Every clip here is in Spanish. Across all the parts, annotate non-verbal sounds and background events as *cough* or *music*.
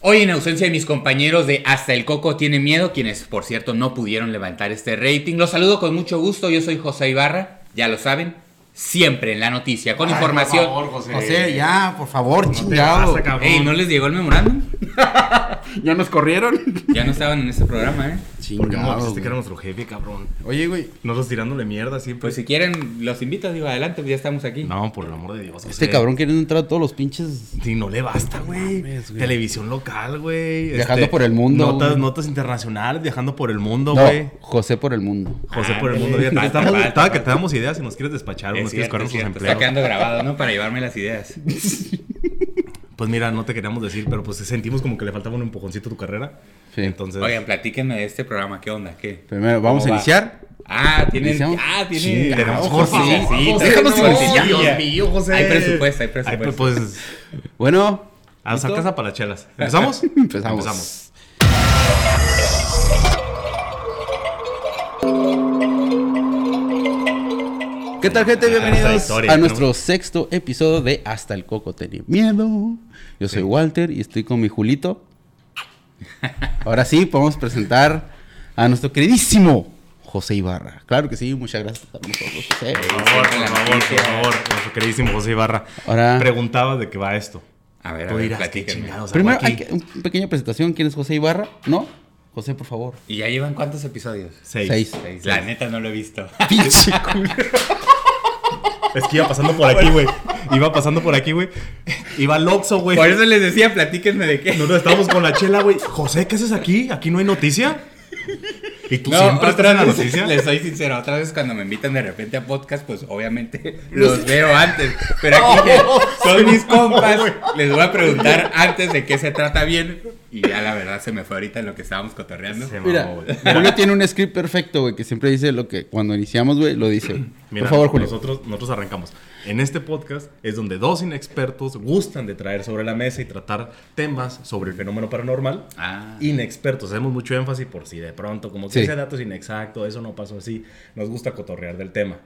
Hoy en ausencia de mis compañeros de Hasta el Coco tiene miedo, quienes por cierto no pudieron levantar este rating, los saludo con mucho gusto, yo soy José Ibarra, ya lo saben, siempre en la noticia, con Ay, información... Por favor, José. José, ya, por favor, No chingado. pasa. Ey, ¿no les llegó el memorándum? *laughs* ¿Ya nos corrieron? Ya no estaban en este programa, ¿eh? Porque no, Chingado. este que era nuestro jefe, cabrón. Oye, güey, Nosotros tirándole mierda siempre. Pues si quieren, los invito, digo, adelante, pues ya estamos aquí. No, por el amor de Dios. Este cabrón quiere entrar a todos los pinches. Sí, no le basta, güey. mames, güey. Televisión local, güey. Este, Viajando por el mundo, Notas, güey. notas internacionales, viajando por el mundo, No, güey. José por el mundo. José Ah, por el mundo. estaba- estaba que te damos ideas si nos quieres despachar o nos quieres correr nuestros cierto, está empleos. quedando grabado, ¿no? Para llevarme las ideas. *laughs* Pues mira, no te queríamos decir, pero pues sentimos como que le faltaba un empujoncito a tu carrera. Sí. Entonces, Oigan, platíquenme de este programa, ¿qué onda? ¿Qué? Primero, vamos a iniciar. Ah, tienen. Iniciamos. Ah, Sí, tienen. tenemos Ah, José. sí, sí, tenemos no, bolsilla. Dios mío, José. Hay presupuesto, hay Ay, presupuesto. pues, pues Bueno, a casa para las chelas. ¿Empezamos? *laughs* Empezamos. ¿Qué tal, gente? Bienvenidos trayectoria, a ¿no? nuestro sexto episodio de Hasta el Coco tenía miedo. Yo soy Walter y estoy con mi Julito. Ahora sí, podemos presentar a nuestro queridísimo José Ibarra. Claro que sí, muchas gracias por estar nosotros, José. Por favor, por favor, por favor. Nuestro queridísimo José Ibarra. Ahora- Preguntaba de qué va esto. A ver, a ver, dirás, qué platíquenme. chingados hago Primero, aquí? hay que, una pequeña presentación. ¿Quién es José Ibarra? ¿No? José, por favor. ¿Y ya llevan cuántos episodios? Seis. Seis. Seis. La neta no lo he visto. *laughs* Pinche culo. Es que iba pasando por aquí, güey. Iba pasando por aquí, güey. Iba al Oxxo, güey. Por eso les decía, platíquenme de qué. Nosotros estábamos con la chela, güey. José, ¿qué haces aquí? ¿Aquí no hay noticia? ¿Y tú No, siempre otra en la vez, noticia? les soy sincero, otras veces cuando me invitan de repente a podcast, pues obviamente *laughs* los veo antes. Pero aquí *laughs* son mis compas, les voy a preguntar antes de qué se trata bien. Y ya la verdad se me fue ahorita en lo que estábamos cotorreando. Se mamó, Mira, güey. Julio tiene un script perfecto, güey, que siempre dice lo que cuando iniciamos, güey, lo dice. *clears throat* Mira, por favor, Julio. Nosotros, nosotros arrancamos. En este podcast es donde dos inexpertos gustan de traer sobre la mesa y tratar temas sobre el fenómeno paranormal. Ah. Inexpertos, hacemos mucho énfasis por si de pronto, como que Sí. ese dato es inexacto, eso no pasó así. Nos gusta cotorrear del tema.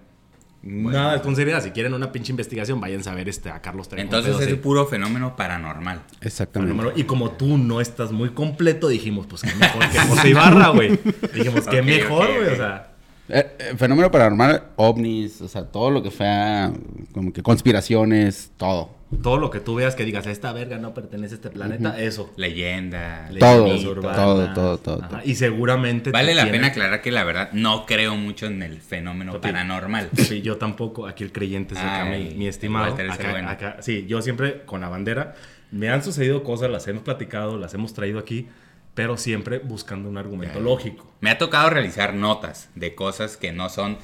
Nada de con seriedad. Si quieren una pinche investigación, vayan a ver este, a Carlos Trejo. Entonces es sí. puro fenómeno paranormal. Exactamente. Fenómeno. Y como tú no estás muy completo, dijimos, pues qué mejor que *laughs* José Ibarra, güey. Dijimos, qué mejor, güey. O sea, Eh, eh, fenómeno paranormal, ovnis, o sea, todo lo que fue como que conspiraciones, todo. Todo lo que tú veas que digas, esta verga no pertenece a este planeta, eso. Leyenda. Todo, urbanas. todo, todo, todo, todo. Y seguramente. Vale la tienes- pena aclarar que la verdad no creo mucho en el fenómeno Papi. paranormal. Sí, yo tampoco. Aquí el creyente es acá, Ay, mi, mi estimado. Acá- bueno. acá- sí, yo siempre con la bandera. Me han sucedido cosas, las hemos platicado, las hemos traído aquí, pero siempre buscando un argumento Ya. lógico. Me ha tocado realizar notas de cosas que no son,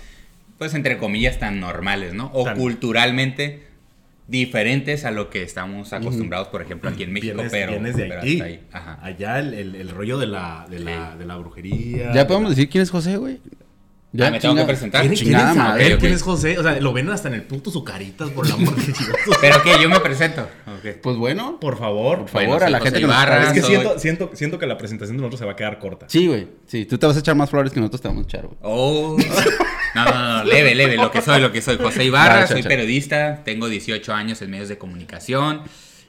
pues entre comillas, tan normales, ¿no? O Tan- culturalmente diferentes a lo que estamos acostumbrados, por ejemplo, aquí en México, vienes, pero, vienes de pero aquí. hasta ahí. Ajá. Allá el, el- el rollo de la, de, la, Sí. de la brujería. ¿Ya podemos decir quién es José, güey? Ah, ¿me tengo que presentar? ¿Quieren, Chingada quieren saber quién es José? O sea, lo ven hasta en el punto su caritas, por el amor de Dios. *laughs* Pero que yo me presento. Pues bueno, Por favor. por favor, Bueno, a la gente que nos Es que siento, siento, siento que la presentación de nosotros se va a quedar corta. Sí, güey. Sí, tú te vas a echar más flores que nosotros te vamos a echar, güey. Oh. *laughs* No, no, no, leve, leve, lo que soy, lo que soy. José Ibarra, soy periodista, tengo 18 años en medios de comunicación.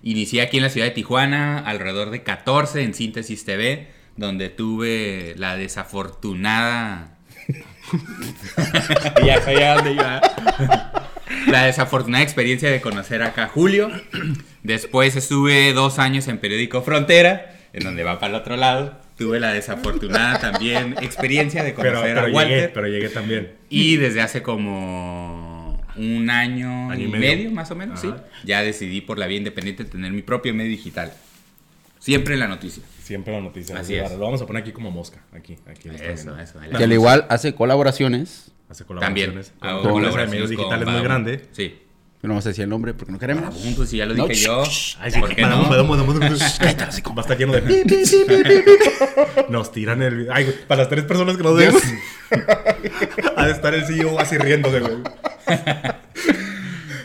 Inicié aquí en la ciudad de Tijuana, alrededor de 14 en Síntesis TV, donde tuve la desafortunada... *laughs* ya sabía dónde iba. La desafortunada experiencia de conocer acá a Julio. Después estuve dos años en Periódico Frontera, en donde va para el otro lado. Tuve la desafortunada también experiencia de conocer pero a llegué, Walter. pero llegué también. Y desde hace como un año, Año y medio. medio. más o menos, Ajá. sí. Ya decidí por la vía independiente tener mi propio medio digital. Siempre en la noticia. Siempre la noticia. Así es. Lo vamos a poner aquí como mosca. Aquí, aquí. Eso, eso. Que al igual hace colaboraciones. Hace También. colaboraciones. hago Con de colaboraciones medios con digitales muy grande. Sí. No vamos a decir el nombre porque no queremos. Vagabundo, si ya lo dije yo. Ay, sí, ¿Por qué madamo, no? madamo, madamo, madamo. Va a estar lleno de. *laughs* Nos tiran el. video. Ay, güey, para las tres personas que nos vemos. *laughs* ha de estar el CEO así riéndose, güey.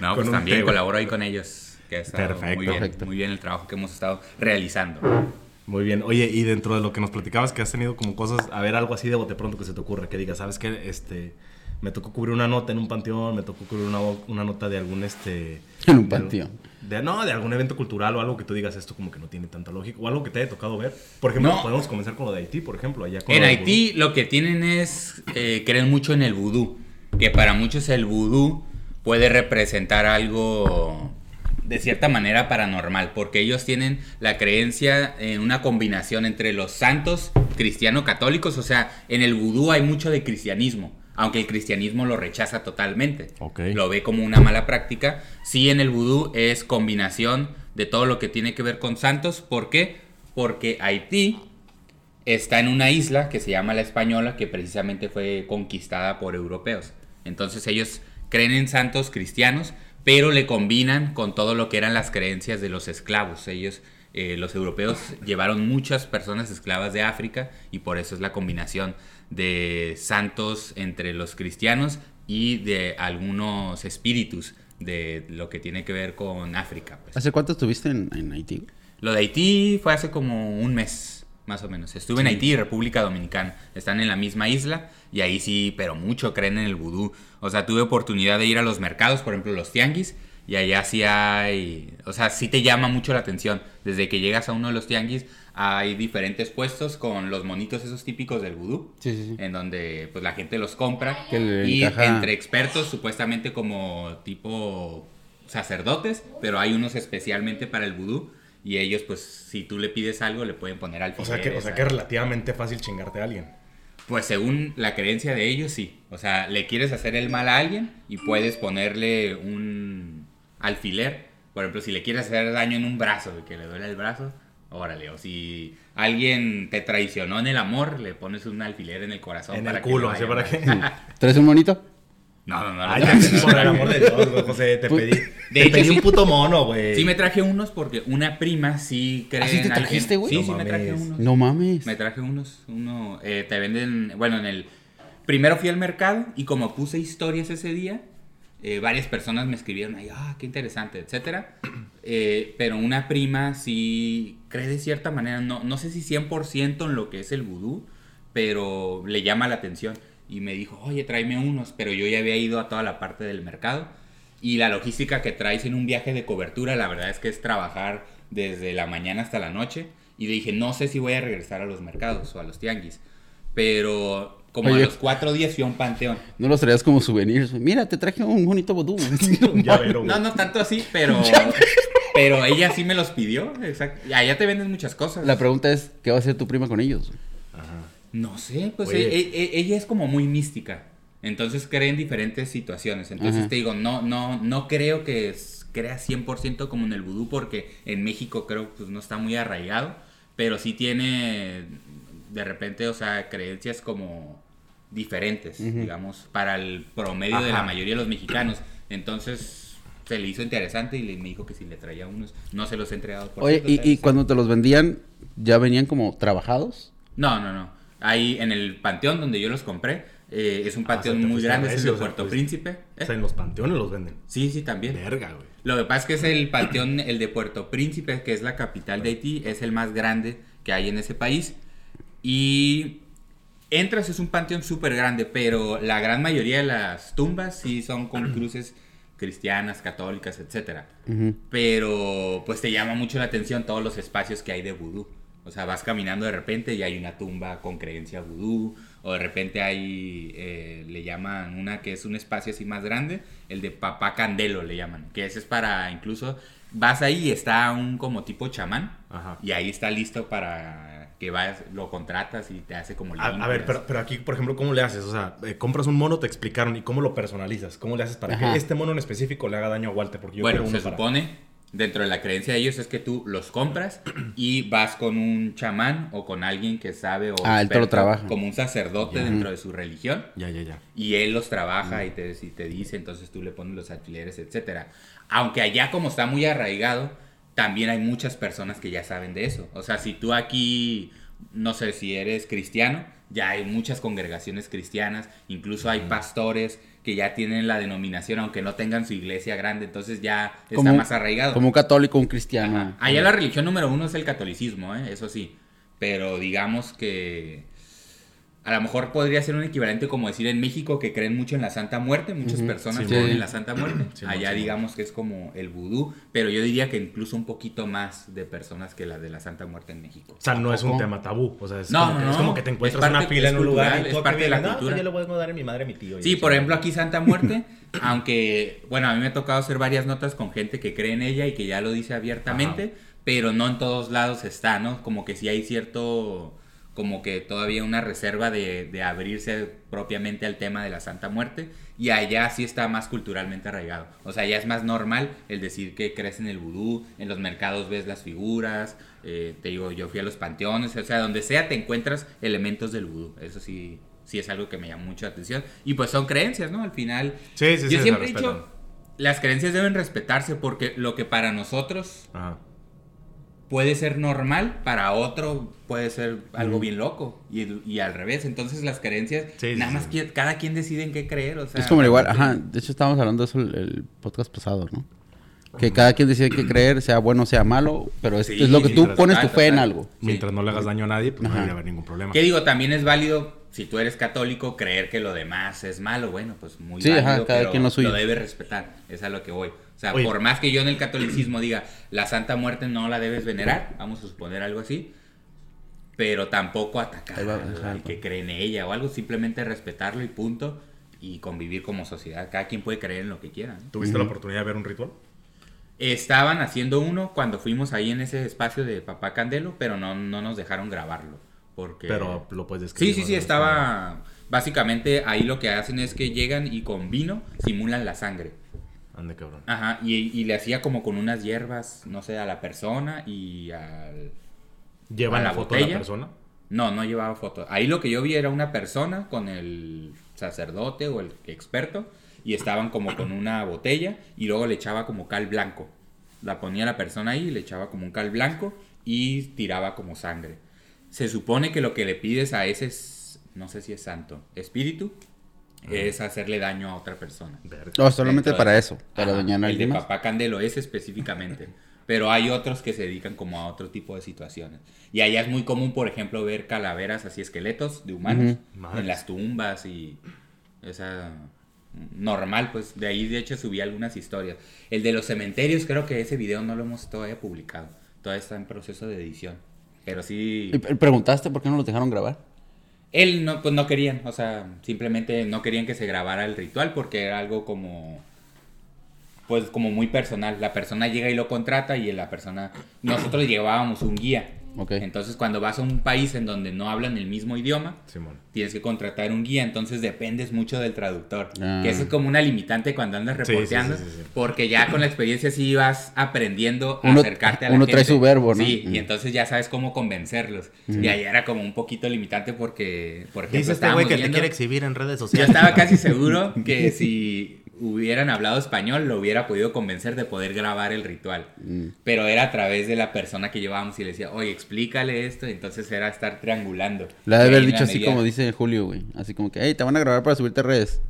No, Con pues también colaboro ahí con ellos. Que ha estado Perfecto. muy bien, Perfecto. muy bien el trabajo que hemos estado realizando. Muy bien. Oye, y dentro de lo que nos platicabas, que has tenido como cosas, a ver, algo así de bote pronto que se te ocurre, que digas, ¿sabes qué? Este. Me tocó cubrir una nota en un panteón, me tocó cubrir una, una nota de algún este... En un panteón. de- no, de algún evento cultural o algo que tú digas esto como que no tiene tanta lógica o algo que te haya tocado ver. Por ejemplo, No. podemos comenzar con lo de Haití, por ejemplo. Allá con En Haití lo que tienen es, eh, creen mucho en el vudú, que para muchos el vudú puede representar algo de cierta manera paranormal, porque ellos tienen la creencia en una combinación entre los santos cristiano-católicos, o sea, en el vudú hay mucho de cristianismo, aunque el cristianismo lo rechaza totalmente, lo ve como una mala práctica, sí en el vudú es combinación de todo lo que tiene que ver con santos, ¿por qué? Porque Haití está en una isla que se llama La Española, que precisamente fue conquistada por europeos. Entonces ellos creen en santos cristianos, pero le combinan con todo lo que eran las creencias de los esclavos. Ellos, eh, los europeos, *laughs* llevaron muchas personas esclavas de África y por eso es la combinación de santos entre los cristianos y de algunos espíritus de lo que tiene que ver con África. pues. ¿Hace cuánto estuviste en, en Haití? Lo de Haití fue hace como un mes, más o menos. Estuve en Haití y República Dominicana. Están en la misma isla y ahí sí, pero mucho creen en el vudú. O sea, tuve oportunidad de ir a los mercados, por ejemplo, los tianguis, y allá sí hay, o sea, sí te llama mucho la atención. Desde que llegas a uno de los tianguis hay diferentes puestos con los monitos esos típicos del vudú. Sí, sí, sí. En donde pues la gente los compra Que le y encaja- entre expertos supuestamente como tipo sacerdotes, pero hay unos especialmente para el vudú y ellos pues si tú le pides algo le pueden poner al O sea, que, o sea que es relativamente fácil chingarte a alguien. Pues según la creencia de ellos sí, o sea, le quieres hacer el mal a alguien y puedes ponerle un alfiler, por ejemplo, si le quieres hacer daño en un brazo y que le duele el brazo, órale, o si alguien te traicionó en el amor, le pones un alfiler en el corazón En para el que culo, vaya para que... *laughs* ¿Traes un monito? No, no, no. Ay, no, ya, no, no, por no. el amor de Dios, güey, *laughs* José, te pedí. te hecho, pedí sí. un puto mono, güey. Sí me traje unos porque una prima sí cree ¿Ah, sí te trajiste, güey? Sí, No sí me traje unos. No mames. Me traje unos, uno, eh, te venden, bueno, en el, primero fui al mercado y como puse historias ese día, eh, varias personas me escribieron ahí, ah, qué interesante, etcétera. *clears throat* Eh, pero una prima sí cree de cierta manera, no, no sé si 100% en lo que es el vudú, pero le llama la atención. Y me dijo, oye, tráeme unos, pero yo ya había ido a toda la parte del mercado. Y la logística que traes en un viaje de cobertura, la verdad es que es trabajar desde la mañana hasta la noche. Y dije, no sé si voy a regresar a los mercados o a los tianguis. Pero como Oye. a los cuatro días fui a un panteón. No los traías como souvenirs. Mira, te traje un bonito vudú. *laughs* Un llavero, güey. No, no tanto así, pero... *laughs* pero ella sí me los pidió. Exacto. Y allá te venden muchas cosas. La pregunta es, ¿qué va a hacer tu prima con ellos? Ajá. No sé, pues e- e- ella es como muy mística. Entonces cree en diferentes situaciones. Entonces Ajá. te digo, no, no, no creo que es- crea 100% como en el vudú porque en México creo pues no está muy arraigado, pero sí tiene de repente, o sea, creencias como diferentes, digamos, para el promedio de la Ajá. mayoría de los mexicanos. Entonces se le hizo interesante y le, me dijo que si le traía unos, no se los he entregado por Oye, cierto, y, y cuando te los vendían, ¿ya venían como trabajados? No, no, no. Ahí en el panteón donde yo los compré, eh, es un Ah, panteón te muy grande, es el de o sea, Puerto Príncipe. ¿Eh? O sea, en los panteones los venden. Sí, sí, también. Verga, güey. Lo que pasa es que es el panteón, el de Puerto Príncipe, que es la capital de Haití, es el más grande que hay en ese país. Y entras, es un panteón súper grande, pero la gran mayoría de las tumbas sí son con cruces cristianas, católicas. Ujú. Pero pues te llama mucho la atención todos los espacios que hay de vudú. O sea, vas caminando de repente y hay una tumba con creencia vudú. O de repente hay, eh, le llaman una que es un espacio así más grande, el de papá candelo le llaman. Que ese es para, incluso, vas ahí y está un como tipo chamán. Ajá. Y ahí está listo para que vayas, lo contratas y te hace como A, a ver, pero, pero aquí, por ejemplo, ¿cómo le haces? O sea, eh, compras un mono, te explicaron, ¿y cómo lo personalizas? ¿Cómo le haces para Ajá. que este mono en específico le haga daño a Walter? Porque yo bueno, uno se para- supone, dentro de la creencia de ellos, es que tú los compras y vas con un chamán o con alguien que sabe o Ah, él te lo trabaja. como un sacerdote Ya. dentro de su religión Ya, ya, ya. y él los trabaja y, te, y te dice, entonces tú le pones los alfileres, etcétera. Aunque allá como está muy arraigado, también hay muchas personas que ya saben de eso. O sea, si tú aquí, no sé si eres cristiano, ya hay muchas congregaciones cristianas, incluso hay pastores que ya tienen la denominación, aunque no tengan su iglesia grande, entonces ya está Como- más arraigado. Como un católico, un cristiano. Ajá. Allá la religión número uno es el catolicismo, ¿eh? eso sí. Pero digamos que a lo mejor podría ser un equivalente como decir en México que creen mucho en la Santa Muerte, muchas personas Sí, creen sí. en la Santa Muerte. Allá digamos que es como el vudú, pero yo diría que incluso un poquito más de personas que la de la Santa Muerte en México. O sea, no es un tema tabú. O sea, es, No, como, que, no, es no. como que te Es encuentras parte- una fila es en un lugar y es parte de la "No, cultura". pues yo le voy a dar a mi madre a mi tío. Sí, por ejemplo, aquí Santa Muerte, *laughs* aunque, bueno, a mí me ha tocado hacer varias notas con gente que cree en ella y que ya lo dice abiertamente, pero no en todos lados está, ¿no? Como que sí hay cierto, como que todavía una reserva de, de abrirse propiamente al tema de la Santa Muerte, y allá sí está más culturalmente arraigado. O sea, ya es más normal el decir que crees en el vudú, en los mercados ves las figuras, eh, te digo, yo fui a los panteones, o sea, donde sea te encuentras elementos del vudú, eso sí. Sí, es algo que me llama mucho la atención. Y pues son creencias, ¿no? Al final. Sí, sí, Yo siempre he dicho, las creencias deben respetarse porque lo que para nosotros Ajá. Puede ser normal, para otro puede ser algo bien loco. Y, y al revés. Entonces las creencias, Sí, sí, nada más sí. que cada quien decide en qué creer. O sea, Es como igual, ajá, de hecho estábamos hablando de eso el, el podcast pasado, ¿no? Que cada quien decide qué creer, sea bueno o sea malo, pero es, Sí, es lo que tú pones tu fe en algo. Sí. Mientras no le hagas daño a nadie, pues no debería haber ningún problema. Que digo, también es válido, si tú eres católico, creer que lo demás es malo. Bueno, pues muy Sí, válido, ajá, cada pero quien lo suyo. debes respetar. Es a lo que voy. O sea, Oye. por más que yo en el catolicismo diga, la Santa Muerte no la debes venerar, vamos a suponer algo así, pero tampoco atacar va, al, que cree en ella o algo, simplemente respetarlo y punto, y convivir como sociedad. Cada quien puede creer en lo que quiera. ¿no? ¿Tuviste la oportunidad de ver un ritual? Estaban haciendo uno cuando fuimos ahí en ese espacio de Papá Candelo, pero no, no nos dejaron grabarlo. Porque... Pero lo puedes Sí, describir. sí, sí, ¿no? estaba... Básicamente ahí lo que hacen es que llegan y con vino simulan la sangre. Ande, cabrón. Ajá, y, y le hacía como con unas hierbas, no sé, a la persona y al... ¿Llevan ¿A la foto de la botella? persona? No, no llevaba foto. Ahí lo que yo vi era una persona con el sacerdote o el experto y estaban como con una botella y luego le echaba como cal blanco. La ponía la persona ahí, le echaba como un cal blanco y tiraba como sangre. Se supone que lo que le pides a ese, no sé si es santo, espíritu, es hacerle daño a otra persona. No, solamente de- para eso, para Ajá, dañar a El de alguien más. Papá Candelo es específicamente. *laughs* Pero hay otros que se dedican como a otro tipo de situaciones. Y allá es muy común, por ejemplo, ver calaveras así, esqueletos de humanos Ujú. Madres. en las tumbas y esa normal, pues de ahí de hecho subí algunas historias. El de los cementerios, creo que ese video no lo hemos todavía publicado. Todavía está en proceso de edición. Pero sí. ¿Y pre- preguntaste por qué no los dejaron grabar? Él no, pues no querían, o sea, simplemente no querían que se grabara el ritual porque era algo como, pues como muy personal. La persona llega y lo contrata y la persona, nosotros llevábamos un guía. Entonces cuando vas a un país en donde no hablan el mismo idioma, Simón. tienes que contratar un guía, entonces dependes mucho del traductor. Ah. Que eso es como una limitante cuando andas Sí, sí, reporteando, sí, sí, sí. porque ya con la experiencia sí vas aprendiendo a Uno- acercarte a la uno gente. trae su verbo, ¿no? Sí, Mm. y entonces ya sabes cómo convencerlos. Y ahí era como un poquito limitante porque, por ejemplo, Dice este estábamos güey que te viendo- quiere exhibir en redes yo sociales. estaba casi seguro que si hubieran hablado español lo hubiera podido convencer de poder grabar el ritual. Mm. Pero era a través de la persona que llevábamos y le decía, oye, explícale esto. Y entonces era estar triangulando. Le ha de haber la dicho así medida- como dice Julio, güey. Así como que, hey, te van a grabar para subirte a redes.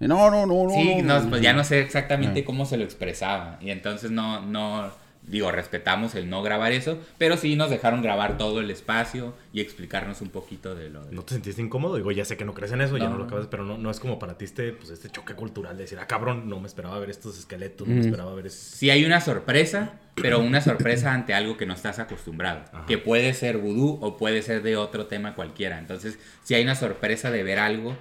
Y no, no, no, no. Sí, no, no, pues ya no sé exactamente Ah. cómo se lo expresaba. Y entonces no, no, digo, respetamos el no grabar eso, pero sí nos dejaron grabar todo el espacio y explicarnos un poquito de lo de... ¿No te sentiste incómodo? Digo, ya sé que no crees en eso, ya No. no lo acabas, pero no, no es como para ti este, pues, este choque cultural de decir, ah, cabrón, no me esperaba ver estos esqueletos, no me Mm. esperaba ver ese... Sí hay una sorpresa, pero una sorpresa ante algo que no estás acostumbrado. Ajá. Que puede ser vudú o puede ser de otro tema cualquiera. Entonces, si hay una sorpresa de ver algo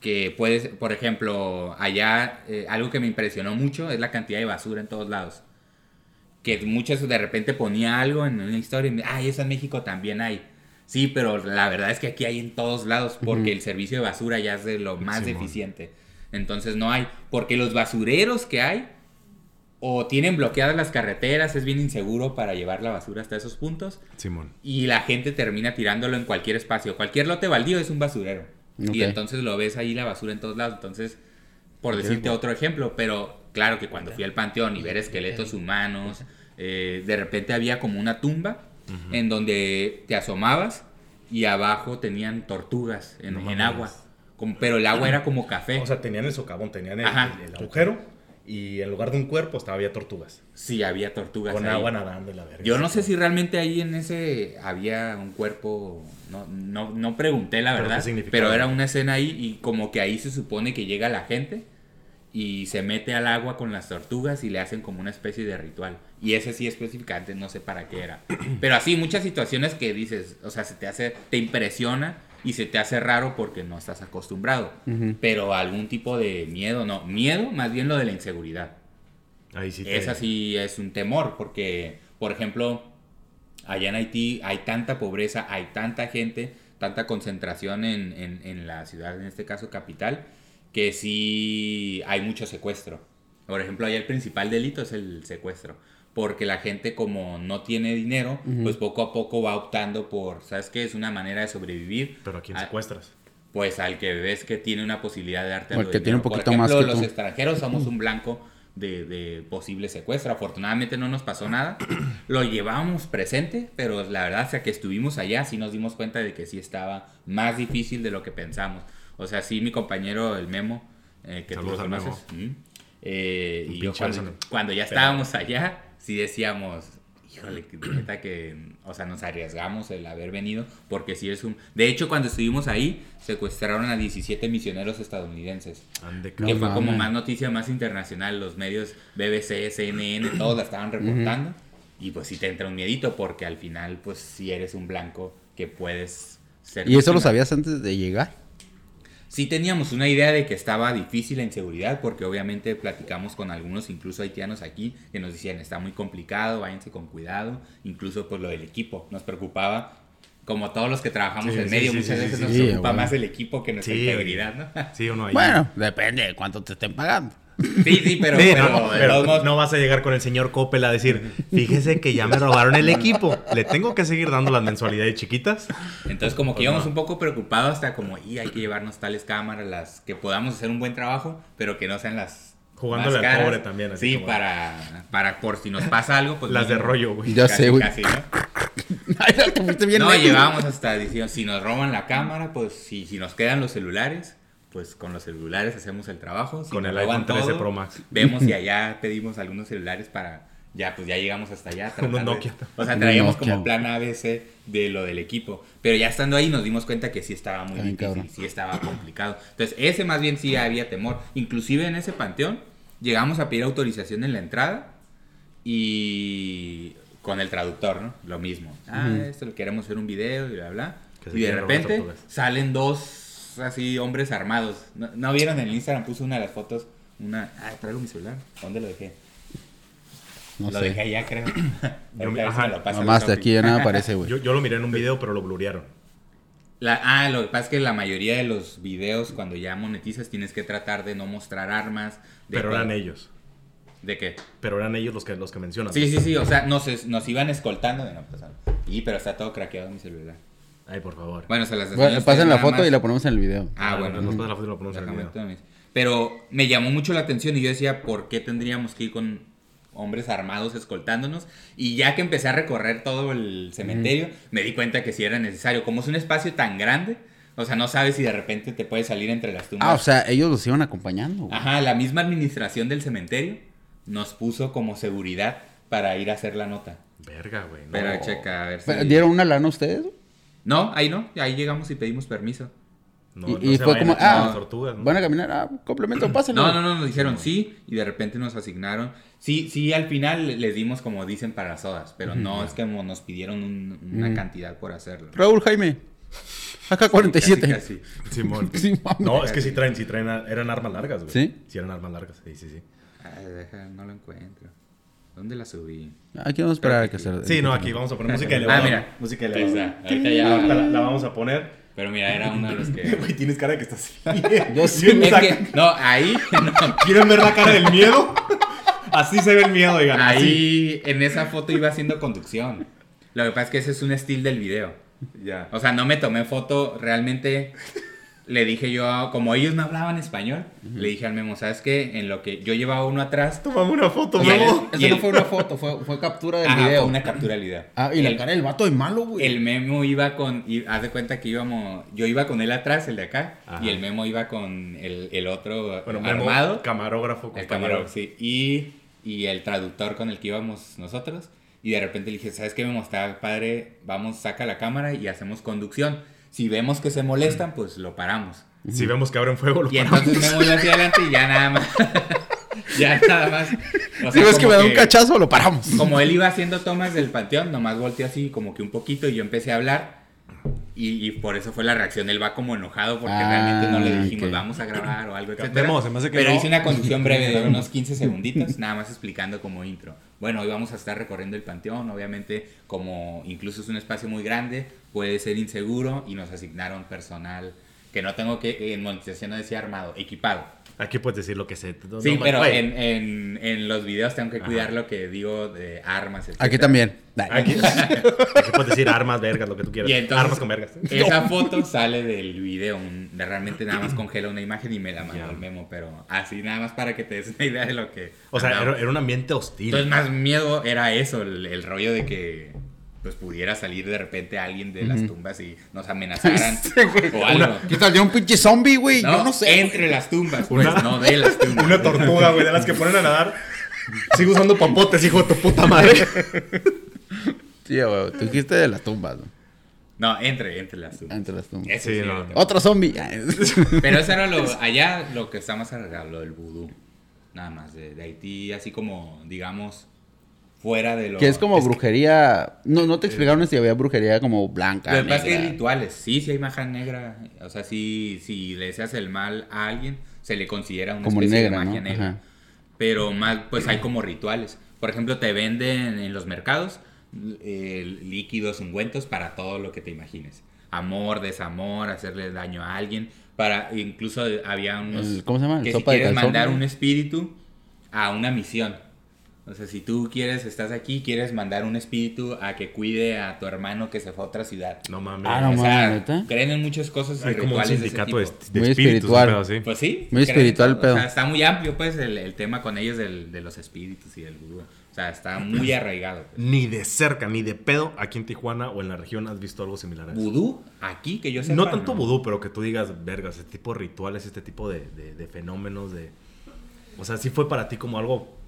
que puedes, por ejemplo, allá eh, algo que me impresionó mucho es la cantidad de basura en todos lados. Que muchas de repente ponía algo en una historia y me, ay, eso en México también hay. Sí, pero la verdad es que aquí hay en todos lados porque el servicio de basura ya es de lo más Simón. deficiente. Entonces no hay, porque los basureros que hay o tienen bloqueadas las carreteras, es bien inseguro para llevar la basura hasta esos puntos Simón. y la gente termina tirándolo en cualquier espacio. Cualquier lote baldío es un basurero. Y entonces lo ves ahí la basura en todos lados. Entonces, por decirte otro ejemplo, pero claro que cuando fui al panteón y ver esqueletos humanos, eh, de repente había como una tumba en donde te asomabas y abajo tenían tortugas en, No en mames. agua. Como- pero el agua era como café. O sea, tenían el socavón, tenían el, el- el agujero y en lugar de un cuerpo estaba había tortugas. Sí, había tortugas Con ahí. agua nadando la verga. Yo no sé si realmente ahí en ese había un cuerpo, no, no, no pregunté la ¿Pero verdad, pero era una escena ahí y como que ahí se supone que llega la gente y se mete al agua con las tortugas y le hacen como una especie de ritual. Y ese sí específicamente no sé para qué era. *clears throat* Pero así muchas situaciones que dices, o sea, se te hace, te impresiona y se te hace raro porque no estás acostumbrado. Ujú. Pero algún tipo de miedo, no, miedo más bien lo de la inseguridad. Ahí sí te- Esa sí es un temor, porque, por ejemplo, allá en Haití hay tanta pobreza, hay tanta gente, tanta concentración en, en- en la ciudad, en este caso capital, que sí hay mucho secuestro. Por ejemplo, allá el principal delito es el secuestro, porque la gente como no tiene dinero, pues poco a poco va optando por, ¿sabes qué? Es una manera de sobrevivir. Pero a quién Ah, secuestras. pues al que ves que tiene una posibilidad de darte O algo que tiene un poquito Por más ejemplo, que los tú. extranjeros *clears throat* somos un blanco de, de posible secuestro. Afortunadamente no nos pasó nada. *clears throat* Lo llevábamos presente, pero la verdad, hasta que estuvimos allá, sí nos dimos cuenta de que sí estaba más difícil de lo que pensamos. O sea, sí, mi compañero, el Memo, eh, que Saludos tú lo conoces, mm, eh, y yo cuando, ya estábamos allá, sí decíamos, híjole, que neta que, o sea, nos arriesgamos el haber venido, porque sí es un... De hecho, cuando estuvimos ahí, secuestraron a 17 misioneros estadounidenses, Ande, que fue como más noticia más internacional, los medios BBC, CNN, *clears throat* todos la estaban reportando, y pues sí te entra un miedito, porque al final, pues sí eres un blanco que puedes ser... ¿Y eso lo sabías antes de llegar? Sí teníamos una idea de que estaba difícil la inseguridad porque obviamente platicamos con algunos, incluso haitianos aquí, que nos decían está muy complicado, váyanse con cuidado, incluso pues lo del equipo, nos preocupaba, como todos los que trabajamos Sí, en sí, medio, sí, muchas sí, veces sí, nos sí. preocupa más el equipo que nuestra Sí, integridad, ¿no? Sí ahí. Bueno, depende de cuánto te estén pagando. Sí, sí, pero, Sí, pero, no, pero vas a llegar con el señor Coppel a decir, fíjese que ya me robaron el equipo. ¿Le tengo que seguir dando las mensualidades chiquitas? Entonces como que Pues íbamos no. un poco preocupados hasta como, y hay que llevarnos tales cámaras, las que podamos hacer un buen trabajo, pero que no sean las... Jugándole más al caras. pobre también, así Sí, como- para, para por si nos pasa algo, pues... Las de rollo, güey. Ya Casi, sé, güey. casi, ¿no? *laughs* Ay, no, llevábamos hasta diciendo, si nos roban la cámara, pues si, si nos quedan los celulares, pues con los celulares hacemos el trabajo. Si Con el iPhone 13 todo, Pro Max. Vemos si *laughs* allá pedimos algunos celulares para, ya pues ya llegamos hasta allá. *laughs* Unos de- Nokia. o sea, traíamos Nokia. como plan ABC de lo del equipo. Pero ya estando ahí nos dimos cuenta que sí estaba muy bien difícil, cabrón. sí estaba complicado. Entonces ese más bien sí había temor. Inclusive en ese panteón llegamos a pedir autorización en la entrada y con el traductor, ¿no? Lo mismo. Ah, esto lo queremos hacer un video y bla, bla. Que Y de repente salen dos así hombres armados. ¿No, no vieron en el Instagram? Puse una de las fotos. Una. Ah, traigo mi celular. ¿Dónde lo dejé? No lo dejé allá, creo. *coughs* Yo me- ajá, me lo pasa Nomás de aquí ya nada aparece, *laughs* güey. Yo, yo lo miré en un video, pero lo blurearon. La- ah, lo que pasa es que la mayoría de los videos, cuando ya monetizas, tienes que tratar de no mostrar armas. De Pero que- eran ellos. ¿De qué? Pero eran ellos los que, los que mencionan. Sí, sí, sí. O sea, nos, nos iban escoltando. de No, pues, y, pero está todo craqueado mi celular. Ay, por favor. Bueno, se las Bueno, enseño a pasen la foto más. y la ponemos en el video. Ah, bueno. Nos pasa la foto y lo ponemos en el video. Pero me llamó mucho la atención y yo decía, ¿por qué tendríamos que ir con hombres armados escoltándonos? Y ya que empecé a recorrer todo el cementerio, me di cuenta que sí era necesario. Como es un espacio tan grande, o sea, no sabes si de repente te puedes salir entre las tumbas. Ah, o sea, ellos los iban acompañando. güey. Ajá, la misma administración del cementerio nos puso como seguridad para ir a hacer la nota. Verga, güey. no. Pero checa, a ver si... ¿Dieron una lana ustedes? No, ahí no, ahí llegamos y pedimos permiso. No, y no y se fue como, ah, tortugas, ¿no? van a caminar, ah, complemento, *clears throat* pásenlo. No, no, no, nos dijeron sí y de repente nos asignaron. Sí, sí, al final les dimos como dicen para las sodas, pero no es como nos pidieron un- una cantidad por hacerlo. Raúl Jaime, acá 47. Casi, casi. Simón. *laughs* Sí. No, es que sí traen, sí traen, eran armas largas, güey. ¿Sí? Sí, eran armas largas, sí, sí, sí. Ay, deja, no lo encuentro. ¿Dónde la subí? Aquí vamos a esperar a que se... Sí, no, aquí vamos a poner música Ah, elevada. mira. Música elevada. está, ahorita ya. Ahorita la, la vamos a poner. Pero mira, era uno de los que. Güey, tienes cara de que estás *laughs* Yo sí. Es que, no, ahí, *laughs* no, ¿Quieren ver la cara del miedo? Así se ve el miedo, digan. Así. ahí en esa foto iba haciendo conducción. Lo que pasa es que ese es un estilo del video. Ya. O sea, no me tomé foto realmente. Le dije yo, como ellos no hablaban español, le dije al Memo, ¿sabes qué? En lo que yo llevaba uno atrás. Tómame una foto, Memo. Eso no el- fue una foto, fue, fue captura del Ajá, video. fue una captura del video. Ah, y la El- cara del vato de malo, güey. El Memo iba con, y haz de cuenta que íbamos, yo iba con él atrás, el de acá, Ajá. y el Memo iba con el, el otro Bueno, Memo, armado, camarógrafo, el compañero. camarógrafo, sí, y, y el traductor con el que íbamos nosotros, y de repente le dije, ¿sabes qué, Memo? Está padre, vamos, saca la cámara y hacemos conducción. Si vemos que se molestan, pues lo paramos. Si vemos que abren fuego, lo Y paramos. entonces Memo iba hacia adelante y ya nada más, *laughs* ya nada más. o Si ves que me da un cachazo, lo paramos. como él iba haciendo tomas del panteón, nomás volteó así como que un poquito y yo empecé a hablar. Y, y por eso fue la reacción. Él va como enojado porque Ah, realmente no le dijimos ok. vamos a grabar o algo, etc. Memo, se me hace que Pero no. hice una conducción breve de unos *laughs* 15 segunditos, nada más explicando como intro. Bueno, hoy vamos a estar recorriendo el panteón. Obviamente, como incluso es un espacio muy grande, puede ser inseguro y nos asignaron personal que no tengo que, en monetización no decía armado, equipado. Aquí puedes decir lo que se... no- Sí, no, pero en, en, en los videos tengo que Ajá. cuidar lo que digo de armas, etc. Aquí también. Aquí, *laughs* aquí puedes decir armas, vergas, lo que tú quieras. Y entonces, armas con vergas. Esa *laughs* foto sale del video. un- realmente nada más congela una imagen y me la mandó el memo. Pero así nada más para que te des una idea de lo que. O sea, era, era un ambiente hostil. Entonces, más miedo era eso, el, el rollo de que pues pudiera salir de repente alguien de las tumbas y nos *laughs* amenazaran o algo. ¿Qué tal? ¿De un pinche zombie, güey? No, Yo no sé. entre las tumbas, pues, Una- no de las tumbas. Una tortuga, güey, de las que ponen a nadar. Sigo usando papotes, hijo de tu puta madre. Sí, güey. Tú dijiste de las tumbas, ¿no? No, entre, entre las tumbas. Entre las tumbas. Eso Sí, sí, no. era- Otro zombie. Pero eso era lo, allá lo que está más arreglado, lo del vudú. Nada más, de, de Haití, así como, digamos, fuera de lo... que es como es que- brujería. No, no te explicaron si había brujería como blanca. Lo que pasa es que hay rituales, sí, sí hay magia negra. O sea, sí, si le deseas el mal a alguien, se le considera una Como especie negra, de magia ¿no? negra. Ajá. Pero más, pues hay como rituales. Por ejemplo, te venden en los mercados eh, líquidos, ungüentos para todo lo que te imagines. Amor, desamor, hacerle daño a alguien. Para, incluso había unos... ¿cómo se llama? ¿El Que sopa quieres mandar un espíritu a una misión. O sea, si tú quieres, estás aquí, quieres mandar un espíritu a que cuide a tu hermano que se fue a otra ciudad. No mames. Ah, no o creen en muchas cosas y Hay como un rituales de ese sindicato de, tipo. de Muy espíritus, espiritual. pedo así. Pues sí. Muy espiritual todo. O sea, está muy amplio, pues, el, el tema con ellos del- de los espíritus y del vudú. O sea, está muy *clears throat* arraigado. pues. Ni de cerca, ni de pedo, aquí en Tijuana o en la región has visto algo similar a eso. ¿Vudú? Aquí, que yo sepa, no tanto vudú, pero que tú digas, vergas, este tipo de rituales, este tipo de, de- de fenómenos, de... O sea, sí fue para ti como algo...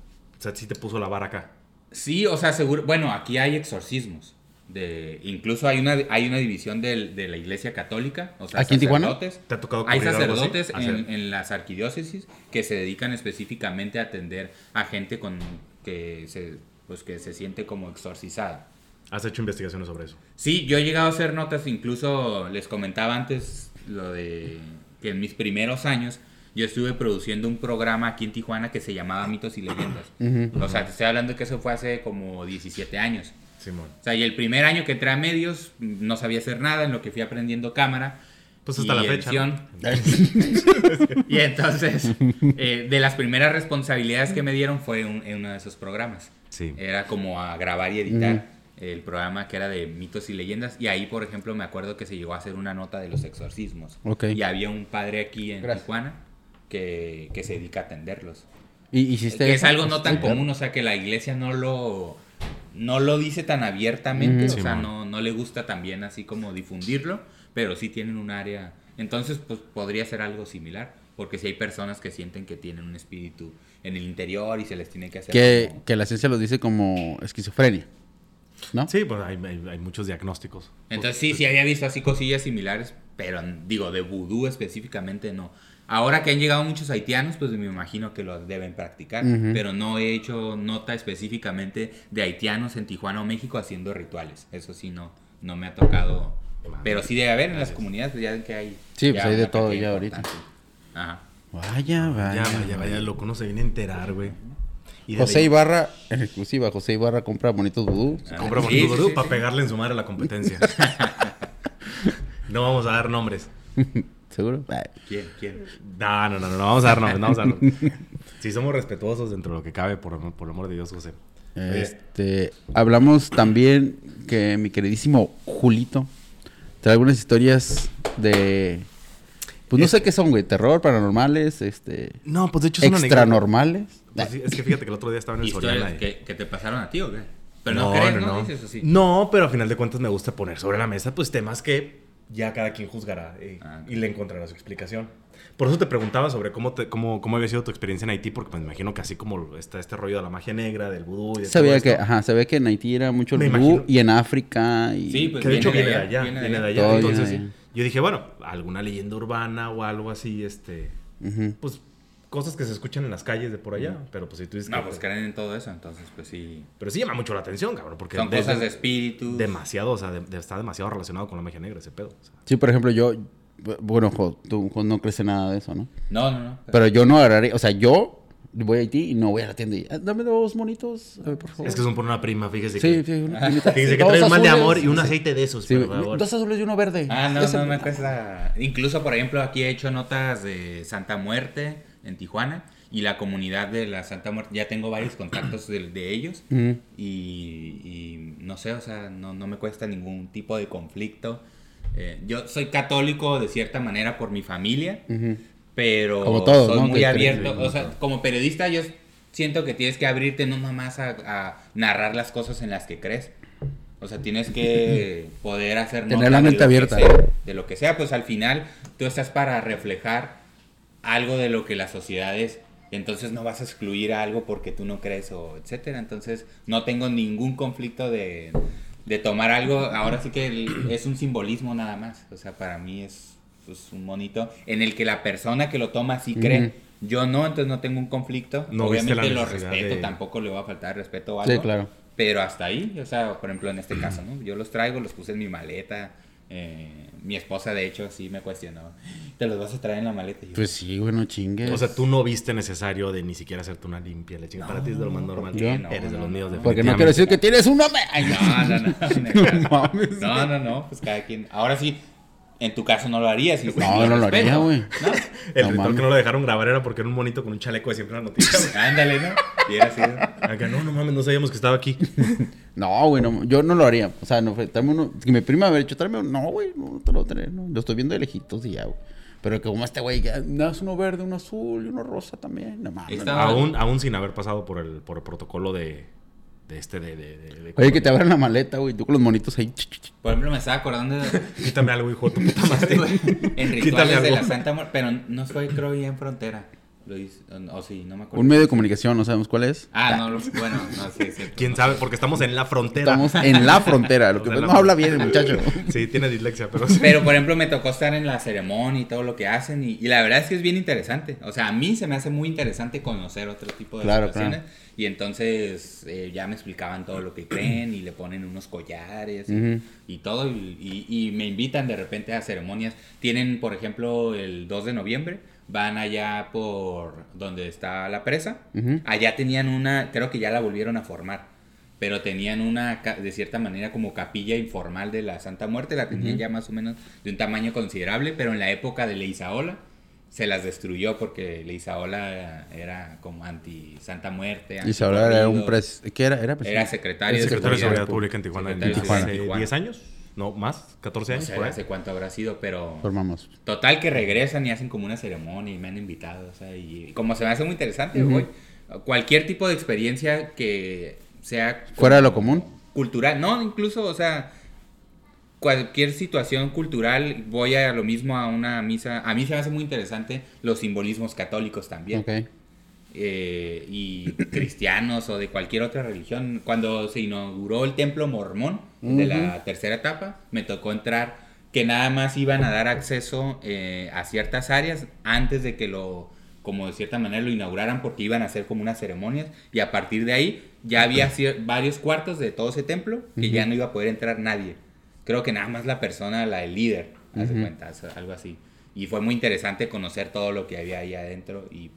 O sea, sí te puso la vara acá. Sí, o sea, seguro. Bueno, aquí hay exorcismos. De, incluso hay una, hay una división del- de la iglesia católica. O sea, ¿Aquí en Tijuana? sacerdotes. ¿Te ha tocado Hay cubrir algo así? sacerdotes en, en las arquidiócesis que se dedican específicamente a atender a gente con que se, pues, que se siente como exorcizada. Has hecho investigaciones sobre eso. Sí, yo he llegado a hacer notas, incluso les comentaba antes lo de que en mis primeros años yo estuve produciendo un programa aquí en Tijuana que se llamaba Mitos y Leyendas. *clears throat* Ujú. O sea, te estoy hablando que eso fue hace como 17 años. Simón. O sea, y el primer año que entré a medios no sabía hacer nada, en lo que fui aprendiendo cámara. Pues hasta y la fecha. edición. *laughs* Y entonces, eh, de las primeras responsabilidades que me dieron fue un- en uno de esos programas. Sí. Era como a grabar y editar el programa que era de mitos y leyendas. Y ahí, por ejemplo, me acuerdo que se llegó a hacer una nota de los exorcismos. Ok. Y había un padre aquí en Gracias. Tijuana que, que se dedica a atenderlos. ¿Y hiciste Que es algo no tan común, o sea, que la iglesia no lo, no lo dice tan abiertamente, o sea, no, no le gusta también así como difundirlo, pero sí tienen un área. Entonces, pues podría ser algo similar, porque si hay personas que sienten que tienen un espíritu en el interior y se les tiene que hacer. Que, como- que la ciencia lo dice como esquizofrenia. ¿No? Sí, pues hay, hay- hay muchos diagnósticos. Entonces, sí, sí había visto así cosillas similares, pero digo, de vudú específicamente no. Ahora que han llegado muchos haitianos, pues me imagino que lo deben practicar, pero no he hecho nota específicamente de haitianos en Tijuana o México haciendo rituales. Eso sí, no, no me ha tocado. Pero sí debe haber en las comunidades, pues ya que hay. Sí, pues hay de todo ya ahorita. Ajá. Vaya, vaya. Ya, vaya, vaya, loco, uno se viene a enterar, güey. De José Ibarra, en exclusiva, José Ibarra compra bonitos vudú. Ah, Compra sí, bonito sí, gurú sí, para sí. pegarle en su madre a la competencia. *laughs* no vamos a dar nombres. *laughs* ¿Seguro? ¿Quién? ¿Quién? No, no, no, no, no vamos a dar nombres, no vamos a dar nombres. Sí, somos respetuosos dentro de lo que cabe, por, amor- por el amor de Dios, José. Oye, Este, hablamos también que mi queridísimo Julito trae algunas historias de Pues no sé qué son, güey. Terror, paranormales, este... No, pues de hecho anécdota. Extranormales. Pues es que fíjate que el otro día estaba en el ¿Historias Soriana. y- que, que te pasaron a ti o qué? Pero no, no, crees, no, ¿no? no. Dices así. No, pero a final de cuentas me gusta poner sobre la mesa pues temas que ya cada quien juzgará eh, Ah, y le encontrará su explicación. Por eso te preguntaba sobre cómo, te- cómo, cómo había sido tu experiencia en Haití, porque pues, me imagino que así como está este rollo de la magia negra, del vudú y de Sabía todo que, esto, ajá, sabía que en Haití era mucho Me el vudú imagino. y en África y... Sí, pues que de hecho viene de allá, viene de viene de allá. viene Entonces, de allá. yo dije, bueno, alguna leyenda urbana o algo así, este, Ujú. pues cosas que se escuchan en las calles de por allá, pero pues si tú dices No, que- pues creen en todo eso, entonces pues sí. Pero sí llama mucho la atención, cabrón, porque Son cosas de espíritus. demasiado, o sea, de- de- está demasiado relacionado con la magia negra ese pedo. o sea. Sí, por ejemplo, yo... Bueno, jo, tú jo, no crees en nada de eso, ¿no? No, no, no. Pero yo no agarraré... O sea, yo voy a Haití y no voy a la tienda y... "Ah, Dame dos monitos, a ver, por favor. Es que son por una prima, fíjese Sí, que... sí, una primita. Fíjese que Dos trae un mal de amor y un Sí. aceite de esos, Sí, por favor. dos azules y uno verde. Ah, no, Ese- no me cuesta. Incluso, por ejemplo, aquí he hecho notas de Santa Muerte en Tijuana y la comunidad de la Santa Muerte. Ya tengo varios contactos de, de ellos Ujú. y, y no sé, o sea, no, no me cuesta ningún tipo de conflicto. Eh, yo soy católico de cierta manera por mi familia, pero Como soy ¿no? muy abierto. O sea, como periodista yo siento que tienes que abrirte no nomás a, a narrar las cosas en las que crees. O sea, tienes que *laughs* poder hacer Tener la mente abierta. sea, de lo que sea, pues al final tú estás para reflejar algo de lo que la sociedad es. Entonces no vas a excluir algo porque tú no crees o etcétera. Entonces no tengo ningún conflicto de, de tomar algo. Ahora sí que el- es un simbolismo nada más. O sea, para mí es pues, un monito en el que la persona que lo toma sí cree. Yo no, entonces no tengo un conflicto. No Obviamente lo respeto, de- tampoco le voy a faltar respeto o Sí, algo. claro. Pero hasta ahí, o sea, por ejemplo, en este caso, ¿no? Yo los traigo, los puse en mi maleta. Eh, mi esposa, de hecho, sí me cuestionó. ¿Te los vas a traer en la maleta? Y yo, Pues sí, güey, no chingues. O sea, tú no viste necesario de ni siquiera hacerte una limpia. La chinga para ti es de lo más normal. qué no? Eres de los No, míos, no. Porque no quiero decir que tienes una... Ay, *laughs* No, no, no. No mames. No, no, no, pues cada quien. Ahora sí, en tu caso no lo harías. y No, no lo haría, güey. ¿no? El No ritual que no lo dejaron grabar era porque era un monito con un chaleco de siempre en la noticia. *laughs* Ándale, ¿no? Hubiera sido. Acá, no, no mames, no sabíamos que estaba aquí. *laughs* No, güey, no, yo no lo haría. O sea, no, fue- tráeme uno. Que mi prima haber dicho, tráeme uno. No, güey, no, no te lo voy a traer, no. Lo estoy viendo de lejitos y ya, güey. Pero que como este güey, no es uno verde, uno azul y uno rosa también. No mames. No. aún, aún sin haber pasado por el, por el protocolo de, de este, de... de, de- de- Oye, que te abran la maleta, güey. Tú con los monitos ahí. ch, ch, ch. Por ejemplo, me estaba acordando de, *laughs* Quítame algo, hijo de tu puta madre. *laughs* en Quítame rituales de la Santa Muerte, pero no fue, creo, ya en frontera. Lo hice, o, o sí, no me acuerdo. Un medio de comunicación, no sabemos cuál es. Ah, no, lo- bueno, no, sí, es cierto. ¿Quién no sabe? Porque estamos en la frontera. Estamos en la frontera. Lo que no la habla bien el muchacho. Sí, tiene dislexia, pero sí. Pero, por ejemplo, me tocó estar en la ceremonia y todo lo que hacen. Y, y la verdad es que es bien interesante. O sea, a mí se me hace muy interesante conocer otro tipo de Claro, situaciones. claro. Y entonces eh, ya me explicaban todo lo que creen y le ponen unos collares y, todo. Y, y- y me invitan de repente a ceremonias. Tienen, por ejemplo, el 2 de noviembre. Van allá por donde está la presa. Allá tenían una, creo que ya la volvieron a formar. Pero tenían una, ca- de cierta manera, como capilla informal de la Santa Muerte. La tenían ya más o menos de un tamaño considerable. Pero en la época de Leizaola se las destruyó porque Leizaola era como anti-Santa Muerte. Y se hablaba era un pres... ¿Qué era? Era secretario, El secretario de Seguridad Pública. Pública en Tijuana. Secretario de Tijuana. ¿Hace Tijuana. 10 años? No, más, 14 No años. sé por ahí. hace cuánto habrá sido, pero... Formamos. Total que regresan y hacen como una ceremonia y me han invitado, o sea, y, y como se me hace muy interesante, Ujú. voy. Cualquier tipo de experiencia que sea... Fuera de lo común. Cultural, no, incluso, o sea, cualquier situación cultural, voy a lo mismo a una misa. A mí se me hace muy interesante los simbolismos católicos también. Ok. eh, y cristianos o de cualquier otra religión. Cuando se inauguró el templo mormón de la tercera etapa, me tocó entrar que nada más iban a dar acceso eh, a ciertas áreas antes de que lo, como de cierta manera lo inauguraran porque iban a hacer como unas ceremonias y a partir de ahí ya había varios cuartos de todo ese templo que ya no iba a poder entrar nadie. Creo que nada más la persona, la el líder, hace Ujú. cuenta, o sea, algo así. Y fue muy interesante conocer todo lo que había ahí adentro y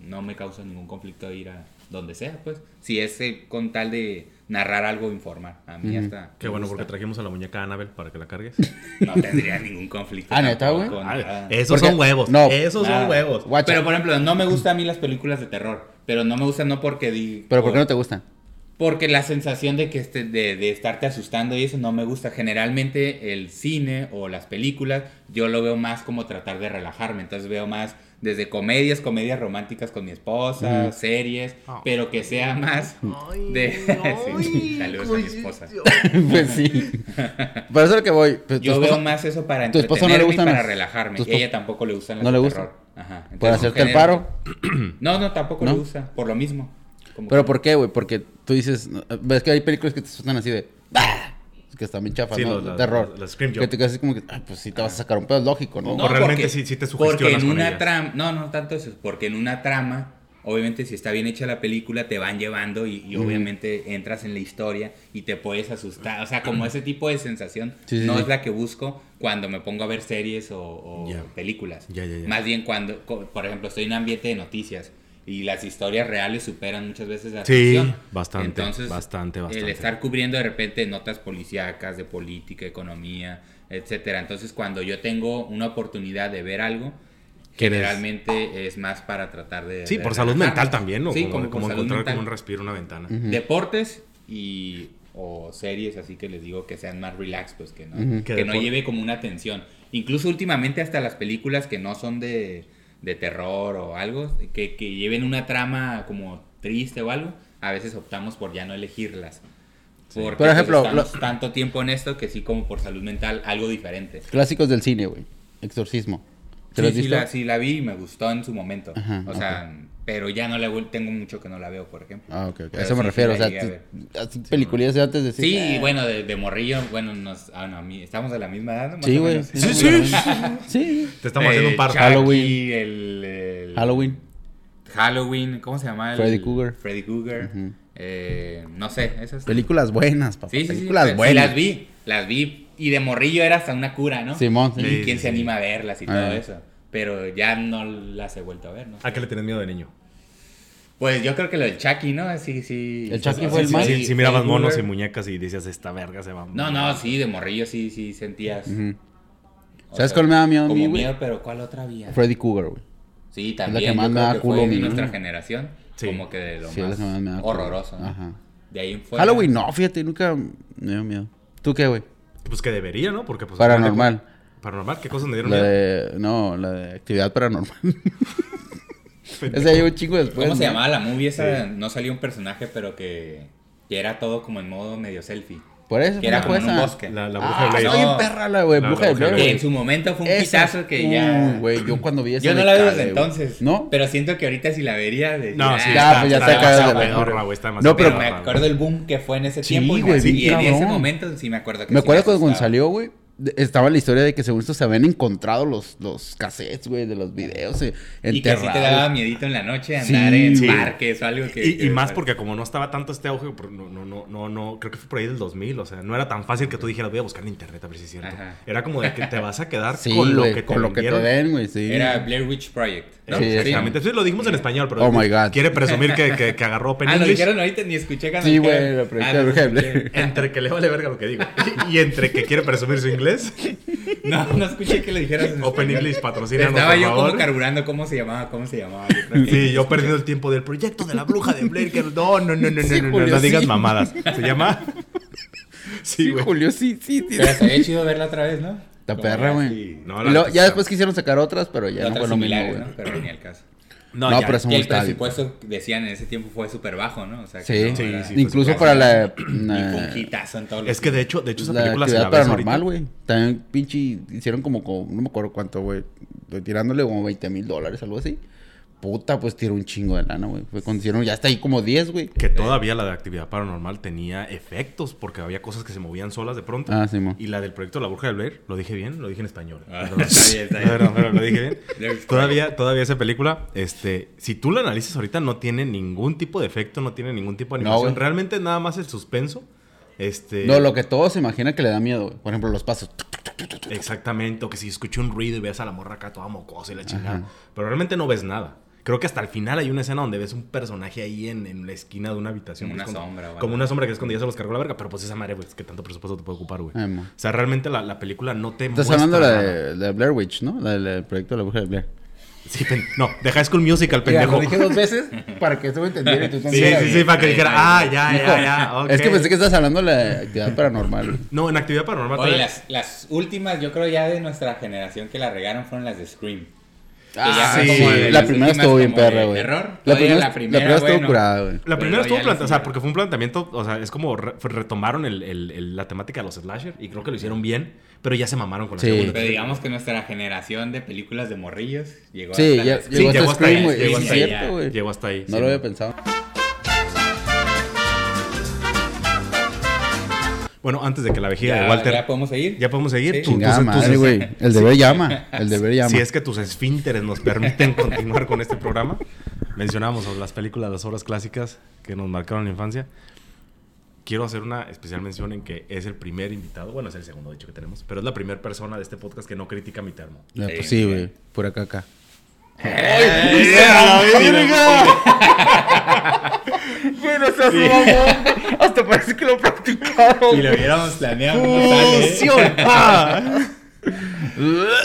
no me causa ningún conflicto ir a donde sea, pues. Si es eh, con tal de narrar algo informal. A mí hasta. Qué bueno, gusta. porque trajimos a la muñeca Annabel para que la cargues. *laughs* No tendría ningún conflicto. Ah, ¿neta, güey? nada. esos Porque- son huevos. no, esos nada. son huevos. Pero por ejemplo, no me gustan a mí las películas de terror. Pero no me gustan no porque di. ¿Pero por qué no te gustan? Porque la sensación de que este, de, de estarte asustando y eso no me gusta. Generalmente el cine o las películas yo lo veo más como tratar de relajarme. Entonces veo más desde comedias, comedias románticas con mi esposa, series, Ah. pero que sea más de... *laughs* Sí, saludos a mi esposa. *laughs* pues sí. *laughs* Por eso es lo que voy. Pues, Yo veo más eso para tu esposa no le entretenerme y gustan para las- relajarme. esposa- ella tampoco le gustan las ¿No le gusta? terror. Ajá. ¿Por Entonces, hacerte el paro? *clears throat* No, no, tampoco ¿No? le gusta. Por lo mismo. Como ¿Pero que- por qué, güey? Porque tú dices... Ves que hay películas que te asustan así de... "Ah", Que están bien chafas, Sí, ¿no? los- terror. las scream Que te quedas así como que... "Ah, pues sí te vas a sacar un pedo, es lógico, ¿no? O realmente sí- sí te sugestionas Porque en con una trama, no, no tanto eso, porque en una trama, obviamente si está bien hecha la película, te van llevando y, y obviamente entras en la historia y te puedes asustar. O sea, como ese tipo de sensación Sí, sí, no sí. es la que busco cuando me pongo a ver series o, películas. Más bien cuando, por ejemplo, estoy en un ambiente de noticias. Y las historias reales superan muchas veces la Sí, ficción. bastante, Entonces, bastante, El bastante. estar cubriendo de repente notas policíacas de política, economía, etcétera. Entonces, cuando yo tengo una oportunidad de ver algo, generalmente es más para tratar de. Sí, de por salud mental también, ¿no? Sí, como como, como encontrar mental. como un respiro, una ventana. Deportes y o series así que les digo que sean más relax, pues que no, que Que no lleve como una tensión. Incluso últimamente hasta las películas que no son de, de terror o algo, que, que lleven una trama como triste o algo, a veces optamos por ya no elegirlas. Porque Por ejemplo, pues, estamos lo- tanto tiempo en esto que sí como por salud mental algo diferente. Clásicos del cine, güey. Exorcismo. ¿Te Sí, lo has sí visto? la, sí la vi y me gustó en su momento. Ajá, o sea, pero ya no la tengo mucho que no la veo, por ejemplo. Ah, ok, ok. A Pero eso me sí, sí refiero. o sea, a peliculillas de antes de decir, Sí, "Eh". bueno, de, de morrillo, bueno, nos, ah, no, a mí- estamos de la misma edad, ¿no? Más Sí, güey. Sí, sí. Sí. Te estamos haciendo un par. Chucky, Halloween. El, el- Halloween. Halloween, ¿cómo se llama? El- Freddy Krueger. Freddy Krueger. Ujú. eh, no sé, esas. Películas buenas, papá. Sí, sí, sí, Películas sí, buenas. las vi, las vi. Y de morrillo era hasta una cura, ¿no? Simón, sí. Y Sí, quién sí, se sí. anima a verlas y Ah. todo eso. Pero ya no las he vuelto a ver, ¿no? ¿A qué le tienes miedo de niño? Pues yo creo que lo del Chucky, ¿no? Sí, sí. ¿El Chucky sí, fue el sí, más? Sí, sí, sí mirabas monos y muñecas y decías, esta verga se va. No, no, sí, de morrillo sí, sí sentías. O ¿Sabes sea, cuál me da miedo a Como mí, güey? miedo, pero ¿cuál otra había? Freddy Cougar, güey. Sí, la también. que más me da que culo de nuestra generación. Sí. Como que de lo Sí, es la más que más me da culo. horroroso. ¿no? Ajá. De ahí en fuera. Halloween, no, fíjate, nunca me dio miedo. ¿Tú qué, güey? Pues que debería, ¿no? Porque pues... Paranormal. Paranormal, ¿qué cosas me dieron La miedo? de. No, la de actividad paranormal. *laughs* Ese llegó un chingo después. ¿Cómo se llamaba la movie esa? No salió un personaje, pero que, que era todo como en modo medio selfie. Por eso Que era como en un bosque. La, la bruja Ah, de Blair. bien perra la, güey. Bruja de Blair, Que en su momento fue un pitazo que ya. Güey, yo cuando vi esa Yo no la cagué, desde entonces. ¿No? Pero siento que ahorita si la vería. De, No, ah, sí, ya, pues ya te de la güey, está No, pero me acuerdo del boom que fue en ese tiempo. y, en ese momento sí me acuerdo que Me acuerdo cuando salió, güey. Estaba la historia de que según esto se habían encontrado los, los cassettes, güey, de los videos eh, Y que sí te daba miedito en la noche Sí, andar en sí. parques o algo que. Y, que- y más porque como no estaba tanto este auge, no, no, no, no, no, creo que fue por ahí del 2000, o sea, no era tan fácil que tú dijeras, voy a buscar en internet a ver si es cierto. Ajá. Era como de que te vas a quedar *laughs* Sí, con lo que te con lo que te vendieron. den, güey, sí. Era Blair Witch Project. ¿no? Sí, Exactamente. Sí, lo dijimos en español, pero Oh my God. quiere presumir que, que, que agarró *laughs* Open Ah, lo English. dijeron ahorita, ni escuché cuando Sí, güey, proyección Ah. *laughs* Entre que le vale verga lo que digo y entre que quiere presumir su inglés, *laughs* No, no escuché que lo dijeras. en Open español. English patrocina Estaba por yo favor. como carburando cómo se llamaba, cómo se llamaba. Yo Sí, yo perdiendo el tiempo del proyecto de la bruja de Blair. Que... No, no, no, no, Sí, no, no, Julio, no digas sí. mamadas. Se llama. Sí, Sí, güey. Julio, sí, sí. sí. Pero sería *laughs* chido verla otra vez, ¿no? La perra, güey. No, ya después quisieron sacar otras, pero ya no fue lo mismo, güey. ¿no? Pero ni al caso. No, ya. pero eso Que muy el presupuesto, decían en ese tiempo, fue súper bajo, ¿no? O sea, Sí, que no Sí, era- sí, Incluso para la, un la, en todos los Es que de hecho, de hecho esa la película se la paranormal, güey. También pinche hicieron como, como- no me acuerdo cuánto, güey. Tirándole como 20 mil dólares, algo así. Puta, pues tiró un chingo de lana, güey. Fue cuando hicieron, ya está ahí como 10, güey. Que todavía la de actividad paranormal tenía efectos porque había cosas que se movían solas de pronto. Ah, sí, mo. Y la del proyecto La Bruja de Blair, lo dije bien, lo dije en español. Ah, *laughs* está bien, está bien. Perdón, perdón, lo dije bien. *laughs* Todavía, todavía esa película, este, si tú la analizas ahorita, no tiene ningún tipo de efecto, no tiene ningún tipo de No, animación. güey. Realmente nada más el suspenso. Este, No, lo que todos se imagina que le da miedo, güey. Por ejemplo, los pasos. Exactamente, o que si escuché un ruido y ves a la morra acá toda mocosa y la chingada. Ajá. Pero realmente no ves nada. Creo que hasta el final hay una escena donde ves un personaje ahí en, en la esquina de una habitación. Como que es una cuando- sombra o algo. Como una sombra que es cuando ya se los cargó la verga. Pero pues esa madre, pues, que tanto presupuesto te puede ocupar, güey. O sea, realmente la, la película no te Estás muestra hablando de la de, de Blair Witch, ¿no? La del proyecto de la bruja de Blair. Sí, pen- no, de High School Musical, Mira, pendejo. lo dije dos veces *laughs* para que tú me entendieras y tú Sí, entendieras. sí, sí, para que dijera, ah, ya, ya, ya. ok. *laughs* Es que pensé que estabas hablando de la actividad paranormal. güey. *laughs* No, en actividad paranormal. Oye, las, las últimas, yo creo ya de nuestra generación que la regaron fueron las de Scream. Ah, sí. como de La primera estuvo bien perra, güey. terror. La primera, la primera, estuvo curada, güey. La primera estuvo planteada, o sea, porque fue un planteamiento, o sea, es como re- retomaron el- el- el- la temática de los slasher y creo que lo hicieron bien, pero ya se mamaron con la Sí. segunda. Pero digamos que nuestra generación de películas de morrillos llegó Sí, hasta ya, Sí, llegó llegó hasta hasta ahí, Scream, güey. llegó Sí, hasta ahí. güey. Llegó hasta ahí. No lo había pensado. Bueno, antes de que la vejiga Ya, de Walter. ya podemos seguir. ¿Ya podemos seguir? Sí. Tú- Chingada tus- madre, güey. El deber llama. El deber llama. Si es que tus esfínteres nos permiten *laughs* continuar con este programa. Mencionamos sobre las películas, las obras clásicas que nos marcaron la infancia. Quiero hacer una especial mención en que es el primer invitado, bueno, es el segundo de hecho que tenemos, pero es la primera persona de este podcast que no critica mi termo. Ya, Sí, pues sí, sí. güey. Acá. Bueno, seas mamón. Hasta parece que lo practicaron. Si lo hubiéramos planeado. ¡Fusión! *laughs*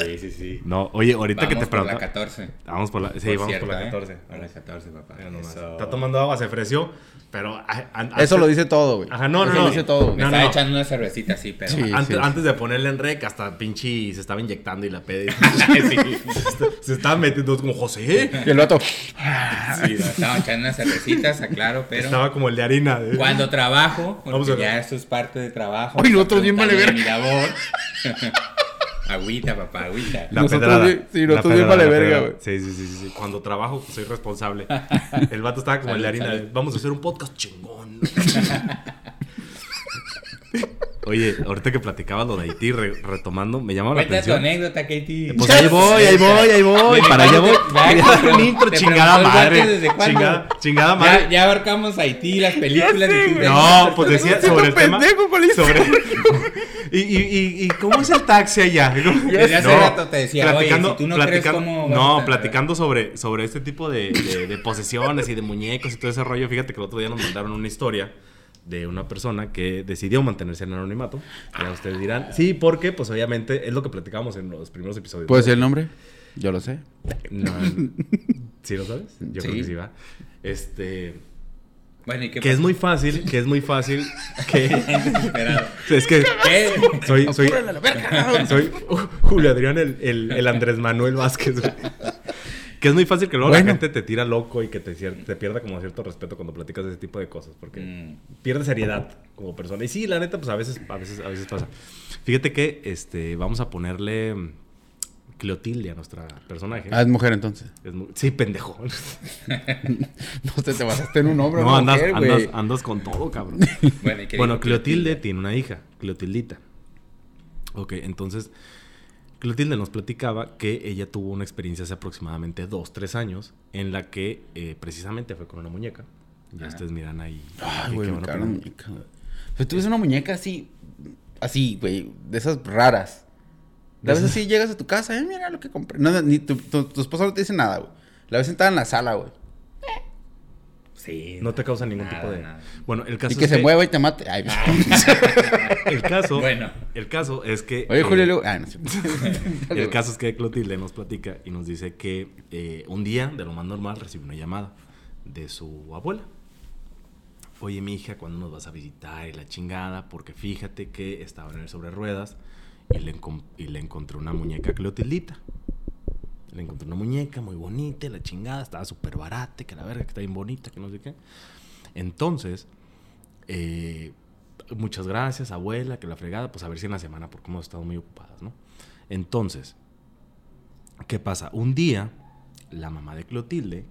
Sí, sí, sí. No, oye, ahorita Vamos que te por la pregunto. 14. Vamos por la, sí, Por vamos cierto, por la ¿eh? 14. Por la 14, papá. Eso. Está tomando agua, se ofreció, pero... a- a- Eso lo dice todo, güey. Ajá, no, no, Eso no. lo dice todo, Me güey. No, estaba no. echando una cervecita así, pero. Sí. Antes, antes de ponerle en rec, hasta pinche se estaba inyectando y la pede. *laughs* sí, se estaba metiendo como José. Y el vato. sí, estaba echando unas cervecitas, aclaro, pero. Estaba como el de harina. de- Cuando trabajo, porque Vamos a ver. ya esto es parte de trabajo. Ay, nosotros bien vale también mi labor. *laughs* agüita, papá, agüita. La Nosotros pedrada. sí, La nosotros bien pedrada, vale la verga, güey. Sí, sí, sí, sí, sí. Cuando trabajo, pues, soy responsable. *laughs* El vato estaba como el de harina. Vamos a hacer un podcast chingón. *laughs* Oye, ahorita que platicabas lo de Haití, re- retomando, me llamaba la Cuenta tu atención. anécdota, Katie. Pues ahí voy, ahí voy, ahí voy. Para allá voy. ya, un intro, chingada madre. Chingada, chingada madre. Ya, ya abarcamos Haití, las películas. y tú- No, pues decía sobre el tema. Sobre. *laughs* ¿Y, y, y, y cómo es el taxi allá? *laughs* Desde hace rato te decía, oye, si tú no crees cómo No, estar, platicando sobre, sobre este tipo de, de- de posesiones y de muñecos y todo ese rollo. Fíjate que el otro día nos mandaron una historia de una persona que decidió mantenerse en anonimato. Ya ustedes dirán, sí, porque, pues obviamente, es lo que platicamos en los primeros episodios. ¿Puedo decir el nombre? Yo lo sé. No, ¿Sí lo sabes? Yo creo que sí va. Este. Bueno, ¿y qué Que es muy fácil, que es muy fácil *laughs* que. *laughs* Es que ¿Qué? soy, soy, *laughs* soy Julio Adrián, el, el, el Andrés Manuel Vázquez. güey. Que es muy fácil que luego la gente te tira loco y que te, te pierda como cierto respeto cuando platicas de ese tipo de cosas. Porque Mm. pierdes seriedad como persona. Y sí, la neta, pues a veces, a veces, a veces pasa. Fíjate que este, vamos a ponerle Cleotilde a nuestra personaje. Ah, es mujer entonces. Es sí, pendejo. *laughs* No te, te basaste en un hombre. No, una andas, mujer, andas, andas con todo, cabrón. *laughs* Bueno, ¿y qué Bueno, dijo Cleotilde tiene una hija, Cleotildita. Ok, entonces Cleotilde nos platicaba que ella tuvo una experiencia hace aproximadamente dos, tres años en la que eh, precisamente fue con una muñeca. Ya ustedes miran ahí. Ay, güey, qué me van a cagaron la poner. muñeca. Pero tú ves una muñeca así, así, güey, de esas raras. De A veces sí llegas a tu casa, eh, mira lo que compré. No, ni tu, tu, tu esposa no te dice nada, güey. La ves sentada en la sala, güey. Sí. No te causa ningún Nada, tipo de. nada. Bueno, el caso Y que es se mueva y te mate. Ay, *laughs* El caso. Bueno. El caso es que. Oye, eh, Julio, luego. Ah, no sé. *laughs* El caso es que Clotilde nos platica y nos dice que eh, un día, de lo más normal, recibe una llamada de su abuela. Oye, mi hija, ¿cuándo nos vas a visitar? Y la chingada, porque fíjate que estaba en el sobre ruedas y le, y le encontré una muñeca Cleotildita. Le encontré una muñeca muy bonita, la chingada, estaba súper barata, que la verga, que está bien bonita, que no sé qué. Entonces, eh, muchas gracias, abuela, que la fregada, pues a ver si en la semana, porque hemos estado muy ocupadas, ¿no? Entonces, ¿qué pasa? Un día, la mamá de Clotilde,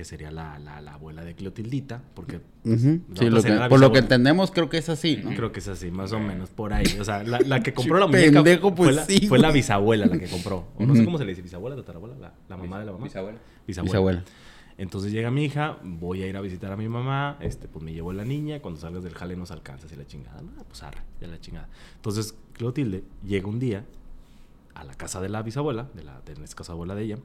que sería la, la- la abuela de Clotildita, porque. Sí, lo que- la por lo que entendemos, creo que es así, ¿no? creo que es así, más o menos, por ahí. O sea, la, la que compró la *laughs* muñeca Pendejo, pues fue, la, sí, fue la güey. bisabuela la que compró. O no sé cómo se le dice, bisabuela, tatarabuela, la, la mamá de la mamá. Bisabuela. Bisabuela. Bisabuela. Entonces llega mi hija, voy a ir a visitar a mi mamá, este, pues me llevo la niña, cuando salgas del jale nos alcanzas y la chingada. No, pues arre, ya la chingada. Entonces Clotilde llega un día a la casa de la bisabuela, de la, de caso abuela de ella,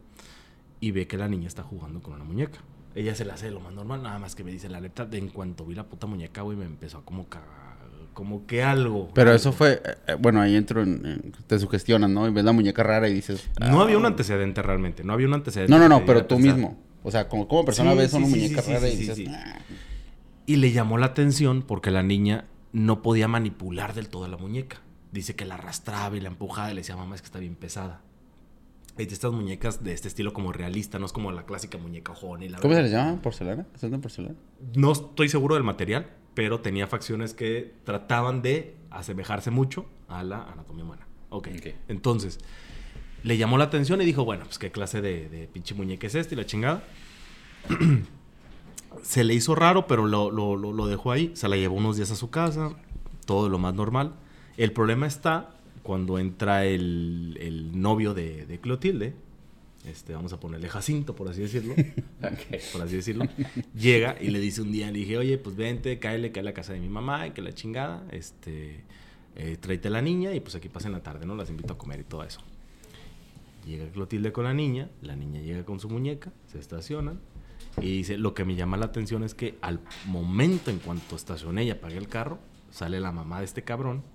y ve que la niña está jugando con una muñeca. Ella se la hace de lo más normal, nada más que me dice la neta, de en cuanto vi la puta muñeca, güey, me empezó a como cagar, como que algo. Pero algo. eso fue, eh, eh, bueno, ahí entro en, en- te sugestionas, ¿no? Y ves la muñeca rara y dices... No "Ah". había un antecedente realmente, no había un antecedente. No, no, no, pero tú pensar. mismo. O sea, como, como persona Sí, ves sí, una sí, muñeca rara y dices... "Ah". Y le llamó la atención porque la niña no podía manipular del todo la muñeca. Dice que la arrastraba y la empujaba y le decía, mamá, es que está bien pesada. Estas muñecas de este estilo como realista, no es como la clásica muñeca ojón y la ¿Cómo se les llama? ¿Porcelana? ¿Son de porcelana? No estoy seguro del material, pero tenía facciones que trataban de asemejarse mucho a la anatomía humana. Ok. Entonces, le llamó la atención y dijo, bueno, pues qué clase de, de pinche muñeca es esta y la chingada. *clears throat* Se le hizo raro, pero lo- lo dejó ahí. Se la llevó unos días a su casa, todo lo más normal. El problema está cuando entra el, el novio de, de Clotilde. Este, vamos a ponerle Jacinto, por así decirlo *laughs* por así decirlo, llega y le dice un día, le dije, oye, pues vente, cáele, cae a la casa de mi mamá y que la chingada, este, eh, tráete a la niña y pues aquí pasen la tarde, ¿no? Las invito a comer y todo eso. Llega Clotilde con la niña, la niña llega con su muñeca, se estacionan y dice, lo que me llama la atención es que al momento en cuanto estacioné y apagué el carro, sale la mamá de este cabrón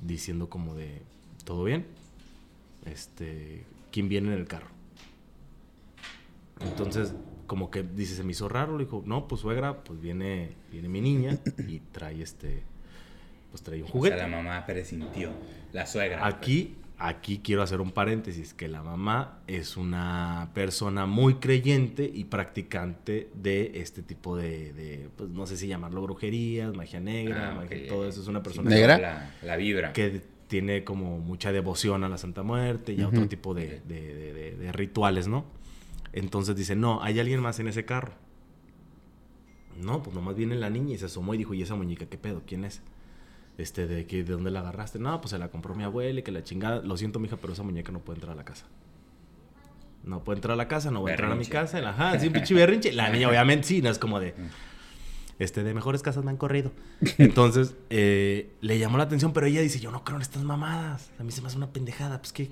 diciendo como de, ¿todo bien? Este, ¿quién viene en el carro? Entonces, como que dice, se me hizo raro, le dijo, no, pues suegra, pues viene, viene mi niña *coughs* y trae este, pues trae un O juguete. sea, la mamá presintió. La suegra. Aquí, aquí quiero hacer un paréntesis, que la mamá es una persona muy creyente y practicante de este tipo de, de, pues no sé si llamarlo brujerías, magia negra, Ah, magia- todo eso. Es una persona ¿Negra? La, la vibra. que tiene como mucha devoción a la Santa Muerte y a otro tipo de, de- de- de- de rituales, ¿no? Entonces dice, no, hay alguien más en ese carro. No, pues nomás viene la niña y se asomó y dijo, ¿y esa muñeca qué pedo? ¿Quién es? Este, ¿de, qué, ¿de dónde la agarraste? No, pues se la compró mi abuela y que la chingada. Lo siento, mija, pero esa muñeca no puede entrar a la casa. No puede entrar a la casa, no va a entrar a mi casa. Ajá, sí, un pinche berrinche. La niña, obviamente, sí, no es como de. Este, de mejores casas me han corrido. Entonces, eh, le llamó la atención, pero ella dice, yo no creo en estas mamadas. A mí se me hace una pendejada. Pues que,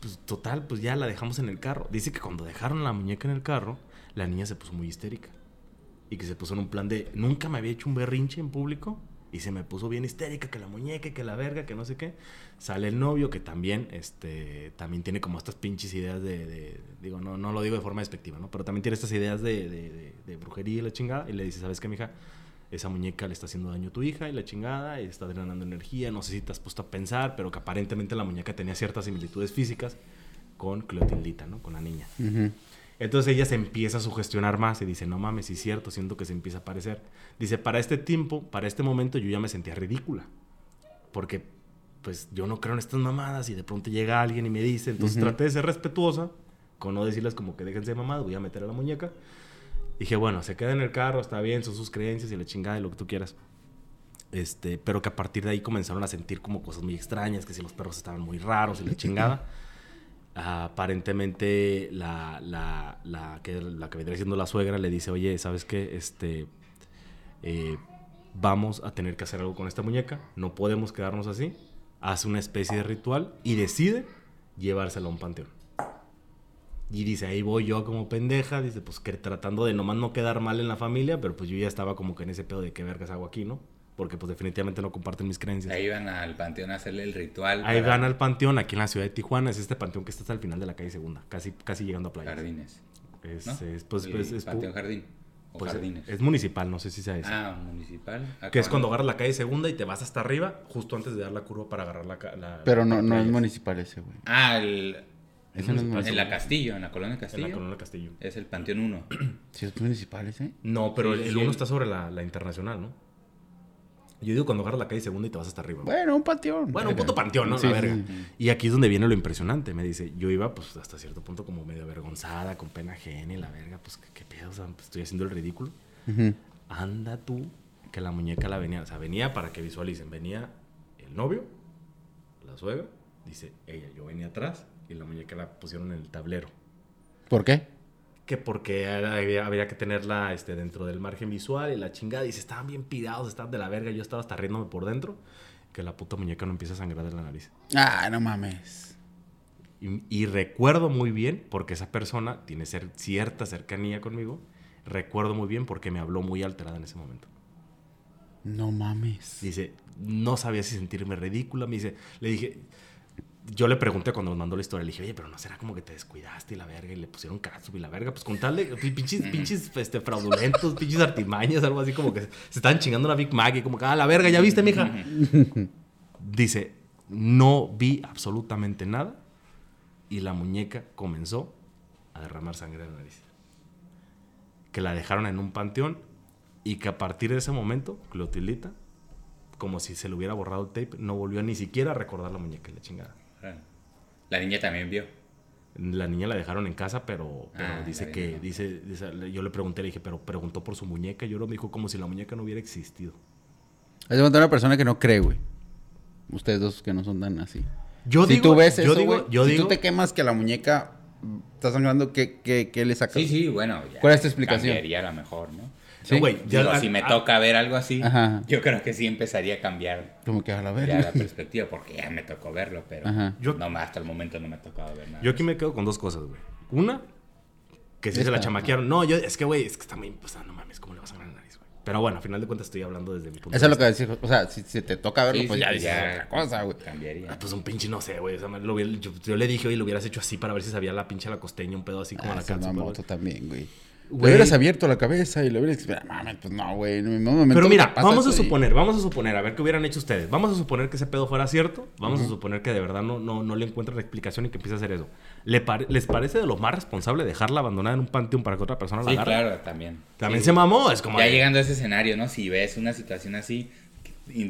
pues total, pues ya la dejamos en el carro. Dice que cuando dejaron la muñeca en el carro, la niña se puso muy histérica. Y que se puso en un plan de, nunca me había hecho un berrinche en público. Y se me puso bien histérica, que la muñeca, que la verga, que no sé qué. Sale el novio, que también, este, también tiene como estas pinches ideas de, digo, no, no lo digo de forma despectiva, ¿no? Pero también tiene estas ideas de, de- brujería y la chingada. Y le dice, ¿sabes qué, mija? Esa muñeca le está haciendo daño a tu hija y la chingada, y está drenando energía. No sé si te has puesto a pensar, pero que aparentemente la muñeca tenía ciertas similitudes físicas con Clotildita, ¿no? Con la niña. Ujú. Entonces ella se empieza a sugestionar más y dice, no mames, sí es cierto, siento que se empieza a parecer. Dice, para este tiempo, para este momento yo ya me sentía ridícula. Porque, pues, yo no creo en estas mamadas y de pronto llega alguien y me dice, entonces Ujú. traté de ser respetuosa, con no decirles como que déjense de mamadas, voy a meter a la muñeca. Dije, bueno, se queda en el carro, está bien, son sus creencias y la chingada y lo que tú quieras. Este, pero que a partir de ahí comenzaron a sentir como cosas muy extrañas, que si los perros estaban muy raros y la chingada. *laughs* aparentemente la, la, la, que, la que vendría siendo la suegra le dice, oye, ¿sabes qué? Este, eh, vamos a tener que hacer algo con esta muñeca, no podemos quedarnos así. Hace una especie de ritual y decide llevársela a un panteón. Y dice, ahí voy yo como pendeja, dice, pues que tratando de nomás no quedar mal en la familia, pero pues yo ya estaba como que en ese pedo de qué vergas hago aquí, ¿no? Porque pues definitivamente no comparten mis creencias. Ahí iban al panteón a hacerle el ritual. Ahí para van al panteón, aquí en la ciudad de Tijuana, es este panteón que está hasta el final de la calle Segunda, casi, casi llegando a Playa. Jardines. Es, ¿no? es, pues, El pues, es, panteón jardín. O pues, jardines. es municipal, no sé si sea eso. Ah, municipal. que es cuando agarras la calle Segunda y te vas hasta arriba, justo antes de dar la curva para agarrar la... Pero no, la no es municipal ese, güey. Ah, el, no es municipal, en la Castillo, en la colonia En Castillo. la Colonia Castillo. Es el panteón 1. *clears throat* Sí, es municipal ese. No, pero Sí, el, sí, el uno el- está sobre la, la internacional, ¿no? Yo digo cuando agarras la calle Segunda y te vas hasta arriba. Bueno, un panteón. Bueno, un puto panteón, ¿no? Sí, la sí, verga. sí. Y aquí es donde viene lo impresionante. Me dice, yo iba pues hasta cierto punto como medio avergonzada, con pena ajena y la verga, pues qué, qué pedo, o sea, pues, estoy haciendo el ridículo. Ujú. Anda tú, que la muñeca la venía, o sea, venía para que visualicen, venía el novio, la suegra, dice ella, yo venía atrás y la muñeca la pusieron en el tablero. ¿Por qué? Que porque había, había que tenerla este, dentro del margen visual y la chingada. Y se estaban bien pirados, estaban de la verga. Yo estaba hasta riéndome por dentro. Que la puta muñeca no empieza a sangrar de la nariz. Ah, no mames. Y, y recuerdo muy bien, porque esa persona tiene cierta cercanía conmigo. Recuerdo muy bien porque me habló muy alterada en ese momento. No mames. Dice, no sabía si sentirme ridícula. Me dice, le dije, yo le pregunté cuando nos mandó la historia, le dije, oye, pero no será como que te descuidaste y la verga y le pusieron catsup y la verga. Pues con tal de pi- pinches, pinches este, fraudulentos, pinches artimañas, algo así como que se estaban chingando la Big Mac y como que, ah, la verga, ya viste, mija. Dice, no vi absolutamente nada y la muñeca comenzó a derramar sangre de la nariz. Que la dejaron en un panteón y que a partir de ese momento, Clotilita, como si se le hubiera borrado el tape, no volvió ni siquiera a recordar la muñeca y la chingada. La niña también vio. La niña la dejaron en casa, pero, pero Ah, dice que, dice, dice- yo le pregunté, le dije, pero preguntó por su muñeca, y yo me dijo como si la muñeca no hubiera existido. Es de una persona que no cree, güey. Ustedes dos que no son tan así. Yo si digo, tú ves yo eso, digo, güey, yo si digo, tú te quemas que la muñeca está sangrando, ¿qué, qué, qué le sacas? Sí, sí, bueno. ya ¿Cuál es tu explicación? Cambiaría a lo mejor, ¿no? Sí. güey, ya- Digo, si me toca ver algo así, Ajá. yo creo que sí empezaría a cambiar Como que a la ya la perspectiva, porque ya me tocó verlo, pero Ajá. Yo- no, hasta el momento no me ha tocado ver nada. Yo aquí me quedo con dos cosas, güey. Una, que sí se la chamaquearon. No, yo, es que, güey, es que está muy, ah, no mames, ¿cómo le vas a sangrar la nariz, güey? Pero bueno, a final de cuentas estoy hablando desde mi punto Eso es de lo que vista. decir. O sea, si, si te toca verlo, Sí, pues sí, ya dices ya otra cosa, güey. Cambiaría. Ah, Pues un pinche, no sé, güey. O sea, lo yo, yo le dije, oye, lo hubieras hecho así para ver si sabía la pinche la costeña, un pedo así como Ah, la es moto también, güey. Le hubieras abierto la cabeza y le hubieras... Ah, Mames, pues no, güey. Momento Pero mira, vamos a eso y- suponer, vamos a suponer, a ver qué hubieran hecho ustedes. Vamos a suponer que ese pedo fuera cierto. Vamos a suponer que de verdad no, no, no le encuentran la explicación y que empiece a hacer eso. ¿Le pare- ¿Les parece de lo más responsable dejarla abandonada en un panteón para que otra persona la Sí, agarre? claro, también. También Sí. se mamó, es como... Ya de- llegando a ese escenario, ¿no? Si ves una situación así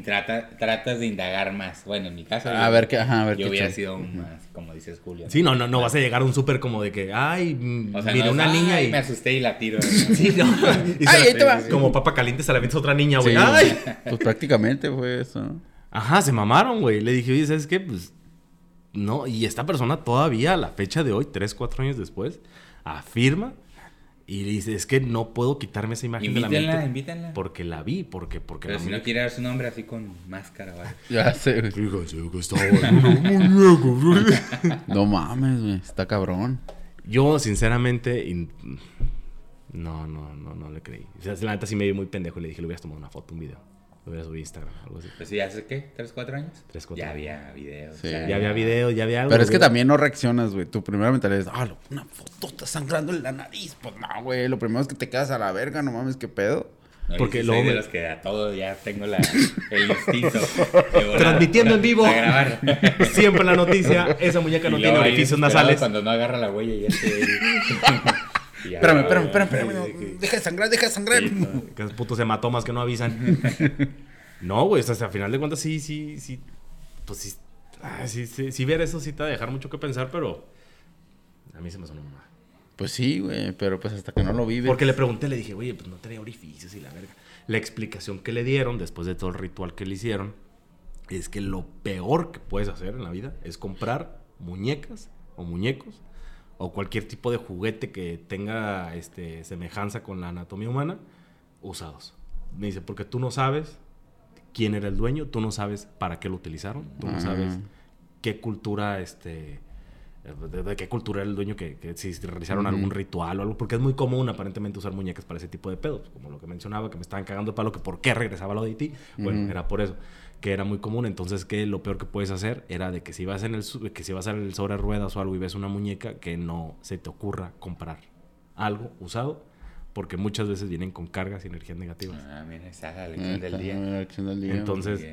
trata, tratas de indagar más. Bueno, en mi caso. A yo- ver qué- ajá, a ver Yo qué hubiera sido más, como dices Julio. Sí, no, no, no vas a llegar a un súper como de que, ay, mm, O sea, mira no una niña "Ay, y... me asusté y la tiro. *laughs* Sí, no. *laughs* Y Ay, ahí te va. Como papa caliente se la avientas a otra niña, güey. Sí, ¡Ay! *laughs* Pues prácticamente fue eso, ¿no? Ajá, se mamaron, güey. Le dije, oye, ¿sabes qué? Pues, no. Y esta persona todavía, a la fecha de hoy, tres, cuatro años después, afirma y dice, es que no puedo quitarme esa imagen de la mente. invítenla. Porque la vi, porque, porque Pero la si no quiere dar su nombre así con máscara, ¿vale? *laughs* Ya sé, güey. Fíjense que estaba en una muñeca. No mames, güey. Está cabrón. Yo, sinceramente, in- no, no, no, no le creí. O sea, la neta sí me vi muy pendejo y le dije, le hubieras tomado una foto, un video. Lo hubieras subido a Instagram, algo así. Pues sí, ¿hace qué? ¿Tres, cuatro años? Tres, cuatro Ya años. había videos. Sí. Ya había video, ya había algo. Pero es que güey. también no reaccionas, güey. Tu primera mentalidad es, ah, lo- una foto está sangrando en la nariz. Pues no, güey. Lo primero es que te quedas a la verga, no mames, qué pedo. No, Porque sí luego soy de me- los que a todo ya tengo la, el instinto. de volar Transmitiendo en vivo. A grabar. *laughs* Siempre la noticia, esa muñeca no Y tiene luego ahí orificios desesperado nasales. Cuando no agarra la huella y este. *laughs* Espérame, espérame, espérame, espérame. Deja de sangrar, deja de sangrar. Sí. Que esos putos hematomas que no avisan. *laughs* no, güey, sea, al final de cuentas sí, sí, sí. Pues sí. ah, sí, sí, sí ver eso sí te va a dejar mucho que pensar, pero. A mí se me sonó mamá. Pues sí, güey. Pero pues hasta que no lo vives. Porque le pregunté, le dije, oye, pues no tenía orificios y la verga. La explicación que le dieron después de todo el ritual que le hicieron es que lo peor que puedes hacer en la vida es comprar muñecas o muñecos o cualquier tipo de juguete que tenga este, semejanza con la anatomía humana usados. Me dice, porque tú no sabes quién era el dueño, tú no sabes para qué lo utilizaron, tú no sabes qué cultura, este, de, de qué cultura era el dueño que, que si realizaron algún ritual o algo, porque es muy común aparentemente usar muñecas para ese tipo de pedos, como lo que mencionaba, que me estaban cagando de palo, que por qué regresaba lo de Haití, bueno, era por eso, que era muy común, entonces que lo peor que puedes hacer era de que si vas en el, que si vas en el sobre ruedas o algo y ves una muñeca, que no se te ocurra comprar algo usado, porque muchas veces vienen con cargas y energías negativas. Ah, mira, esa es la Ah, lección del día. la lección del día. Entonces,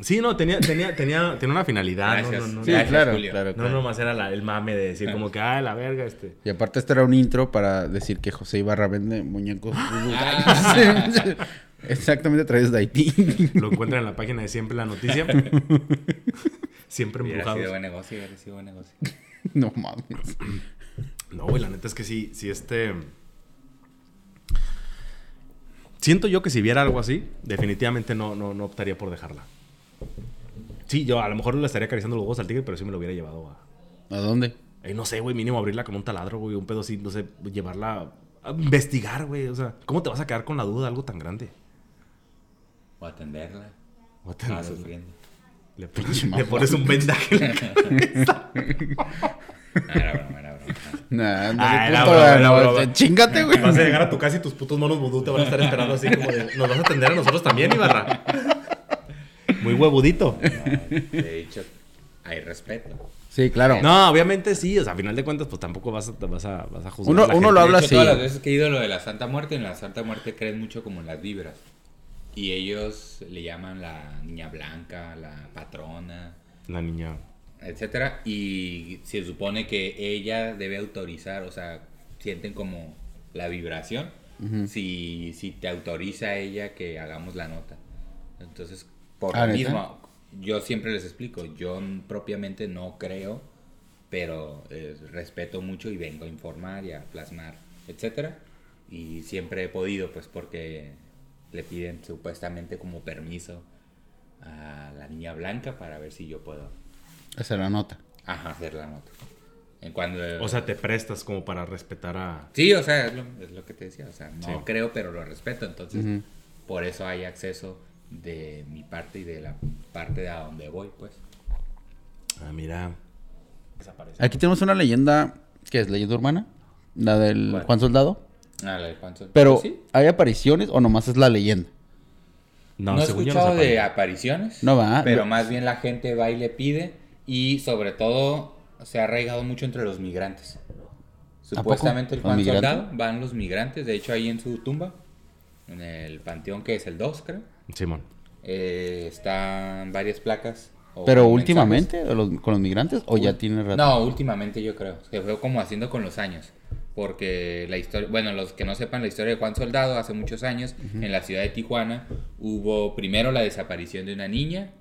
sí, no, tenía, tenía, tenía, tenía una finalidad, no, Gracias. no, no, Sí, Gracias, claro, Julio. claro, no, claro. nomás era la- el mame de decir como que, ah, la verga, este. Y aparte este era un intro para decir que José Ibarra vende muñecos. *laughs* *laughs* Ah. Exactamente a través de Haití. *laughs* Lo encuentran en la página de Siempre la Noticia. *laughs* Siempre Hubiera embrujados. sido buen negocio, hubiera sido buen negocio. *laughs* no mames. *clears throat* No, güey, la neta es que sí, sí, este. Siento yo que si viera algo así, definitivamente no, no, no optaría por dejarla. Sí, yo a lo mejor le estaría acariciando los huevos al tigre, pero sí me lo hubiera llevado a. ¿A dónde? eh, no sé, güey, mínimo abrirla con un taladro, güey, un pedo así, no sé, llevarla a investigar, güey. O sea, ¿cómo te vas a quedar con la duda de algo tan grande? O atenderla. O a Estaba tenerla. sufriendo. Le, Pinche le pones un vendaje en la *laughs* cabeza. Ah, era broma, era broma. Nah, no, Ah, era broma, era no, broma. Chingate, güey. Vas a llegar a tu casa y tus putos monos vudú te van a estar esperando así como de, ¿nos vas a atender a nosotros también, Ibarra? Muy huevudito. De hecho, hay respeto. Sí, claro. No, obviamente sí, o sea, a final de cuentas, pues tampoco vas a, vas a, vas a juzgar. Uno- a la uno gente. lo habla de hecho, así. todas las veces que he ido a lo de la Santa Muerte, en la Santa Muerte creen mucho como en las vibras. Y ellos le llaman la niña blanca, la patrona, La niña. etcétera. Y se supone que ella debe autorizar, o sea, sienten como la vibración. si, si te autoriza ella que hagamos la nota. Entonces, por Ah, lo ¿neta? mismo, yo siempre les explico, yo propiamente no creo, pero eh, respeto mucho y vengo a informar y a plasmar, etcétera. Y siempre he podido, pues porque le piden supuestamente como permiso a la niña blanca para ver si yo puedo era la nota. ajá, hacer la nota. En cuando, O sea, te prestas como para respetar a. Sí, o sea, es lo, es lo que te decía. O sea, no Sí. creo, pero lo respeto. Entonces, Ujú. por eso hay acceso de mi parte y de la parte de a donde voy, pues. Ah, mira. Desaparece. Aquí tenemos una leyenda, que es leyenda urbana, la del ¿Cuál? Juan Soldado. Ah, la Pero, ¿Sí? ¿hay apariciones o nomás es la leyenda? No, No, he escuchado de apariciones. No va, Pero no. más bien la gente va y le pide. Y sobre todo, se ha arraigado mucho entre los migrantes. Supuestamente el ¿Los Juan migrantes? Soldado van los migrantes. De hecho, ahí en su tumba, en el panteón que es el 2, creo, Simón. eh, están varias placas. o ¿Pero últimamente los- con los migrantes o ya tiene rato? No, últimamente yo creo. Se fue como haciendo con los años. Porque la historia, bueno, los que no sepan la historia de Juan Soldado, hace muchos años, en la ciudad de Tijuana, hubo primero la desaparición de una niña,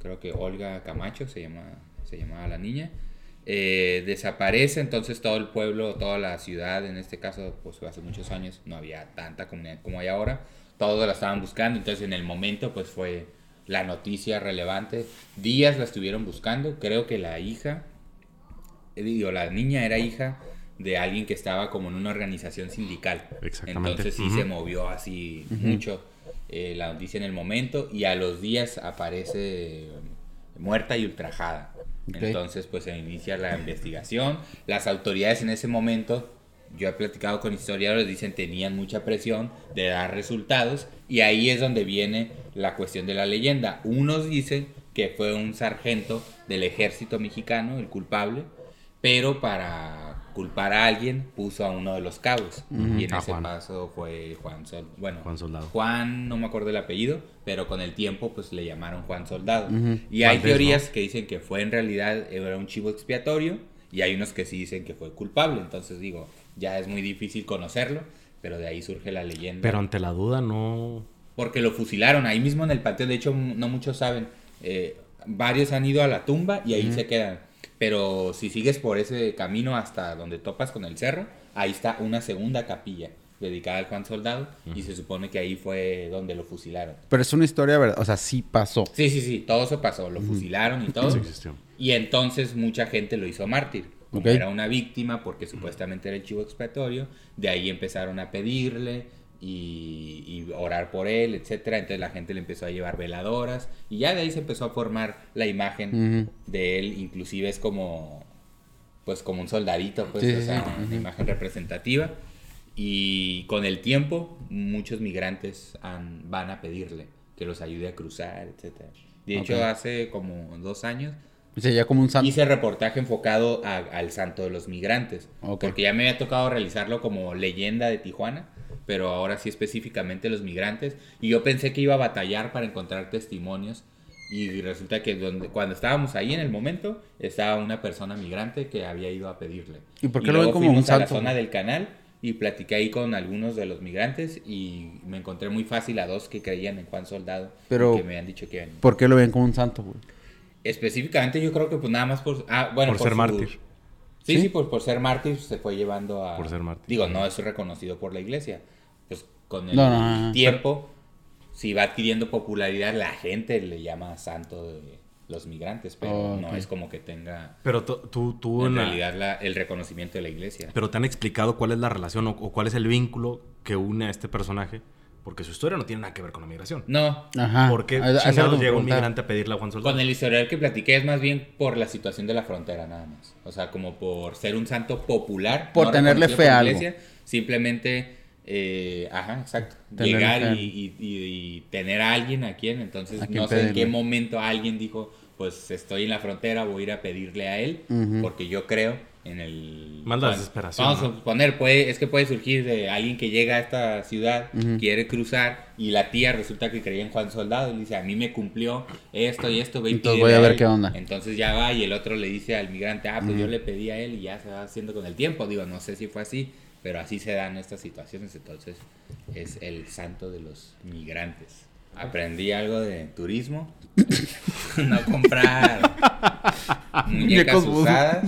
creo que Olga Camacho se, llama, se llamaba la niña. Eh, desaparece, entonces todo el pueblo, toda la ciudad, en este caso, pues hace muchos años no había tanta comunidad como hay ahora, todos la estaban buscando, entonces en el momento pues fue la noticia relevante, días la estuvieron buscando, creo que la hija, eh, digo, la niña era hija de alguien que estaba como en una organización sindical. Exactamente. Entonces sí se movió así mucho eh, la noticia en el momento y a los días aparece muerta y ultrajada. Entonces pues se inicia la investigación. Las autoridades en ese momento, yo he platicado con historiadores, dicen tenían mucha presión de dar resultados y ahí es donde viene la cuestión de la leyenda. Unos dicen que fue un sargento del ejército mexicano el culpable, pero para culpar a alguien puso a uno de los cabos. Y en ese Juan. paso fue Juan Sol, bueno, Juan Soldado. Juan, no me acuerdo el apellido, pero con el tiempo pues le llamaron Juan Soldado. Ujú. Y hay Valdés, teorías que dicen que fue en realidad era un chivo expiatorio y hay unos que sí dicen que fue culpable. Entonces digo, ya es muy difícil conocerlo, pero de ahí surge la leyenda. Pero ante la duda no. Porque lo fusilaron ahí mismo en el panteón. De hecho, no muchos saben. Eh, varios han ido a la tumba y ahí se quedan. Pero si sigues por ese camino hasta donde topas con el cerro, ahí está una segunda capilla dedicada al Juan Soldado y se supone que ahí fue donde lo fusilaron. Pero es una historia, ¿verdad? O sea, sí pasó. Sí, sí, sí, todo eso pasó, lo fusilaron y todo. Sí existió. Y entonces mucha gente lo hizo mártir. Como era una víctima, porque supuestamente era el chivo expiatorio, de ahí empezaron a pedirle y, y orar por él, etcétera. Entonces la gente le empezó a llevar veladoras y ya de ahí se empezó a formar la imagen Ujú. de él. Inclusive es como, pues como un soldadito, pues, Sí, o sea, sí. una Ujú. imagen representativa. Y con el tiempo, muchos migrantes han- van a pedirle que los ayude a cruzar, etcétera. De hecho, hace como dos años ya como un santo. hice reportaje enfocado a- al santo de los migrantes. Ok. Porque ya me había tocado realizarlo como leyenda de Tijuana, pero ahora sí específicamente los migrantes. Y yo pensé que iba a batallar para encontrar testimonios. Y resulta que donde, cuando estábamos ahí en el momento, estaba una persona migrante que había ido a pedirle. ¿Y por qué lo luego ven como un fuimos a la zona del canal y platiqué ahí con algunos de los migrantes y me encontré muy fácil a dos que creían en Juan Soldado Pero- y que me han dicho que ¿Por qué lo ven como un santo, güey? Específicamente yo creo que pues nada más por... Ah, bueno, Por ser su- mártir. Sí, ¿Sí? sí, pues por ser mártir se fue llevando a... Por ser mártir. Digo, no es reconocido por la iglesia. Con el No, no, no, no. tiempo, si va adquiriendo popularidad, la gente le llama santo de los migrantes, pero Oh, no es como que tenga Pero tú, tú, tú en la- realidad la- el reconocimiento de la iglesia. Pero te han explicado cuál es la relación o, o cuál es el vínculo que une a este personaje Porque su historia no tiene nada que ver con la migración. No, Ajá. ¿Por qué Ah, eso es lo que chingados llega un migrante a pedirle a Juan Soldado? con el historial que platiqué es más bien por la situación de la frontera, nada más. O sea, como por ser un santo popular. Por tenerle reconocido fe a algo. iglesia, simplemente, eh, ajá, exacto. Llegar y, y- y- y tener a alguien a quien, entonces A no sé en qué momento alguien dijo, pues estoy en la frontera, voy a ir a pedirle a él, porque yo creo en el... Más la desesperación, Vamos ¿no? a suponer, puede, es que puede surgir de alguien que llega a esta ciudad, quiere cruzar, y la tía resulta que creía en Juan Soldado, y le dice, a mí me cumplió esto y esto, ve Entonces voy a ver él". qué onda. Entonces ya va y el otro le dice al migrante, ah, pues yo le pedí a él y ya se va haciendo con el tiempo. Digo, no sé si fue así, pero así se dan estas situaciones. Entonces es el santo de los migrantes. Aprendí algo de turismo. *coughs* no comprar *laughs* muñecas usadas.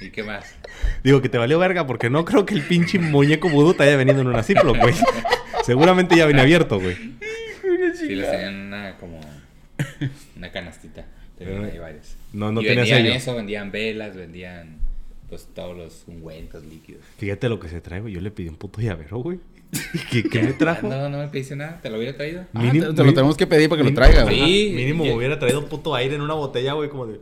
¿Y qué más? Digo que te valió verga porque no creo que el pinche muñeco vudú te haya venido en una Ziploc, güey. Seguramente ya viene abierto, güey. Sí, los tenían en una como una canastita. Tenían ahí varios. No, no y tenía vendían eso, vendían velas, vendían pues todos los ungüentos líquidos. Fíjate lo que se trae, güey. Yo le pedí un puto llavero, güey. *laughs* ¿Qué, qué me trajo? No, no me pediste nada, te lo hubiera traído. Ah, Mínimo- te, te lo tenemos que pedir para que lo mínimo- traiga, Ajá, güey. Sí, mínimo me hubiera traído puto aire en una botella, güey, como de...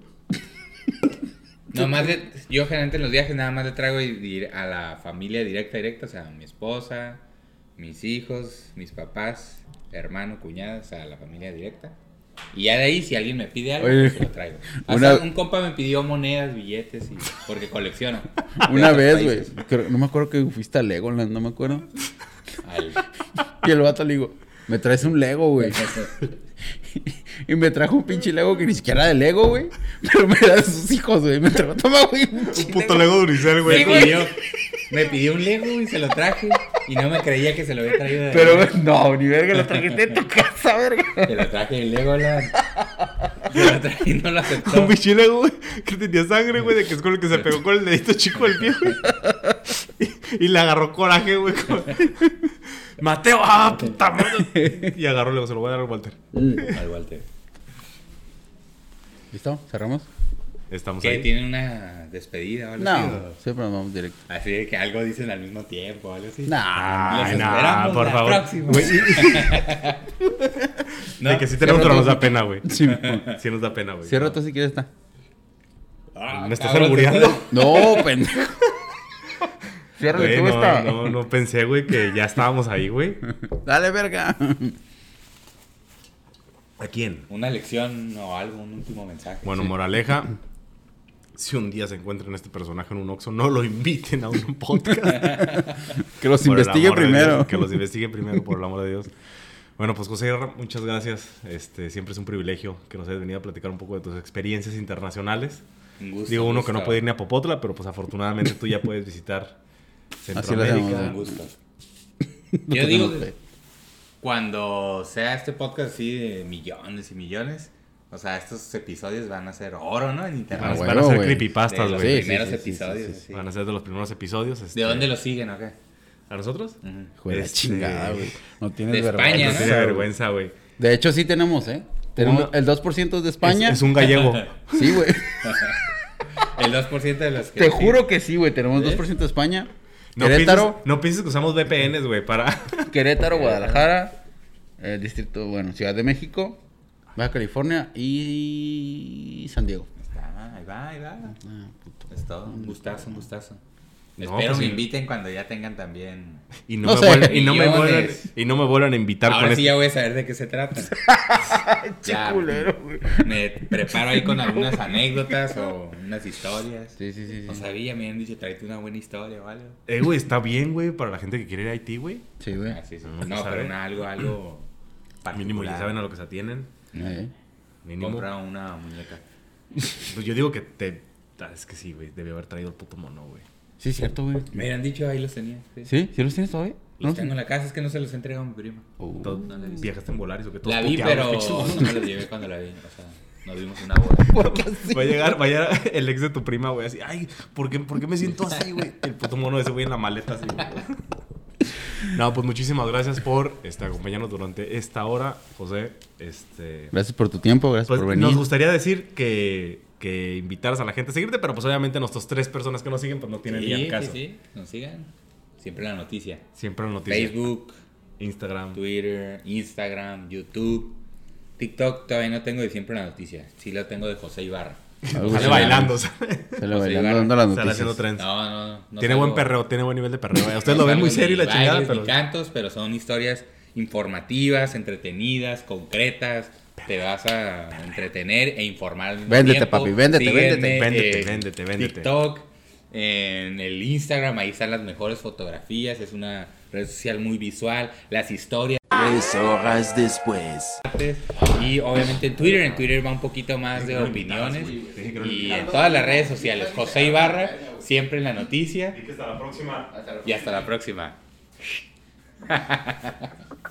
Nomás le- yo generalmente en los viajes nada más le traigo y- y a la familia directa, directa, o sea, mi esposa, mis hijos, mis papás, hermano, cuñada, o sea, la familia directa. Y ya de ahí, si alguien me pide algo, Oye, pues se lo traigo. *laughs* Una- un compa me pidió monedas, billetes, y, porque colecciono. *laughs* Una vez, güey. No me acuerdo que fuiste a Legoland, no me acuerdo. Al- *laughs* Y el vato le digo, me traes un Lego, güey. *laughs* Y me trajo un pinche Lego que ni siquiera era de Lego, güey. Pero me da de sus hijos, güey. Me trajo, toma, güey. Un Un puto Lego. Lego Duricel, me, güey. pidió, *laughs* me pidió un Lego y se lo traje. Y no me creía que se lo había traído de Pero, güey, no, ni verga, lo trajiste en tu casa, verga. Se lo traje el lo traje y no lo aceptó. Un pinche Lego, güey, que tenía sangre, güey, de que es con el que se pegó con el dedito chico del pie, güey. Y, y le agarró coraje, güey. Mateo, ah, puta madre. *laughs* Y agarró, luego se lo voy a dar al Walter. Al Walter. ¿Listo? ¿Cerramos? Estamos Que ahí. tiene una despedida o algo así. No, siempre nos vamos directo. Así de que algo dicen al mismo tiempo o algo así. Nah. Los nah, por la favor. No, *laughs* de que sí tenemos, pero nos da pena, güey. Sí, *laughs* Sí nos da pena, güey. Cierra tú si quieres, está. Ah, ¿Me estás cabrón, albureando? No, pendejo. Cierra Güey, tú no, esta. no, no pensé, güey, que ya estábamos ahí, güey. *laughs* Dale, verga. ¿A quién? Una lección o algo, un último mensaje. Bueno, moraleja. Si un día se encuentran este personaje en un Oxxo, no lo inviten a un *laughs* podcast. *laughs* Que los Por investigue primero. Dios, que los investigue primero, por el amor de Dios. Bueno, pues José Guerra, muchas gracias. Este, siempre es un privilegio que nos hayas venido a platicar un poco de tus experiencias internacionales. Un gusto. Digo uno un que no puede ir ni a Popotla, pero pues afortunadamente tú ya puedes visitar Centroamérica. gusto. *laughs* No Yo digo, fe. cuando sea este podcast así de millones y millones, o sea, estos episodios van a ser oro, ¿no? En Van, internet. Ah, van huevo, a ser güey. creepypastas, de los güey. Sí, primeros sí, episodios. sí, sí. sí. Van a ser de los primeros episodios. este, ¿De dónde los siguen o qué? ¿A nosotros? Hijo de la Este- chingada, güey. No tienes De vergüenza. España, No ¿no? tiene vergüenza, güey. De hecho, sí tenemos, ¿eh? Tenemos Uno- el 2% de España. Es, es un gallego. *laughs* Sí, güey. *laughs* El 2% de los que... Te juro que sí, güey. Tenemos ¿Sí? 2% de España. No Querétaro, pienses, no pienses que usamos VPNs, güey, para... *laughs* Querétaro, Guadalajara, eh, Distrito, bueno, Ciudad de México, Baja California y San Diego. Ahí va, ahí va. Ah, puto. Es todo. Un gustazo, un gustazo. No, Espero pues me sí. inviten cuando ya tengan también... Y no, No me, vuelvan, y, no me Millones. vuelvan, y no me vuelvan a invitar Ahora con sí este... ya voy a saber de qué se trata. *laughs* ya, culero, güey. me preparo ahí con algunas *laughs* anécdotas o unas historias. Sí, sí, sí. No Sí, sabía, me han dicho, tráete una buena historia o algo. Eh, güey, está bien, güey, para la gente que quiere ir a Haití, güey. sí güey. Ah, sí, sí. No, pero una- algo, algo *clears throat* Mínimo ya saben a lo que se atienen. Eh, Mínimo. Compra una muñeca. Pues yo digo que te... ah, Es que sí, güey, debe haber traído el puto mono, güey. Sí, cierto, güey. Me hubieran dicho, ahí los tenía. Sí. ¿Sí? ¿Sí los tienes todavía? Los No, tengo en la casa, es que no se los he entregado a mi prima. Uh, Todo- no la. ¿Viajaste en Volaris o qué? Todos La vi, pero no me los llevé cuando la vi. O sea, nos vimos una boda. *laughs* Va a llegar, va a llegar el ex de tu prima, güey, así, ay, ¿por qué, por qué me siento así, güey? El puto mono ese güey en la maleta, así, güey. No, pues muchísimas gracias por este, acompañarnos durante esta hora, José. Este, Gracias por tu tiempo, gracias pues por venir. nos gustaría decir que, que invitaras a la gente a seguirte, pero pues obviamente nuestras tres personas que nos siguen, pues no tienen ni Sí, al sí, caso. sí, nos sigan. Siempre la noticia. Siempre la noticia. Facebook, Instagram. Twitter, Instagram, YouTube. TikTok todavía no tengo de siempre la noticia. Sí la tengo de José Ibarra. Algo Sale bailando. Sale Sale bailando, dando las haciendo trends. No, no, no. tiene salgo- buen perreo, tiene buen nivel de perreo. Ustedes no lo ven muy serio y la ni chingada, pero. ni cantos, pero son historias informativas, entretenidas, concretas. Te vas a entretener e informar. Véndete, tiempo. papi, véndete, Sígueme véndete. Véndete, en véndete, véndete. TikTok, en el Instagram, ahí están las mejores fotografías. Es una red social muy visual. Las historias. Tres horas después. Y obviamente en Twitter, en Twitter va un poquito más de opiniones. Y en todas las redes sociales. José Ibarra, siempre en la noticia. hasta la próxima. Y hasta la próxima. *laughs*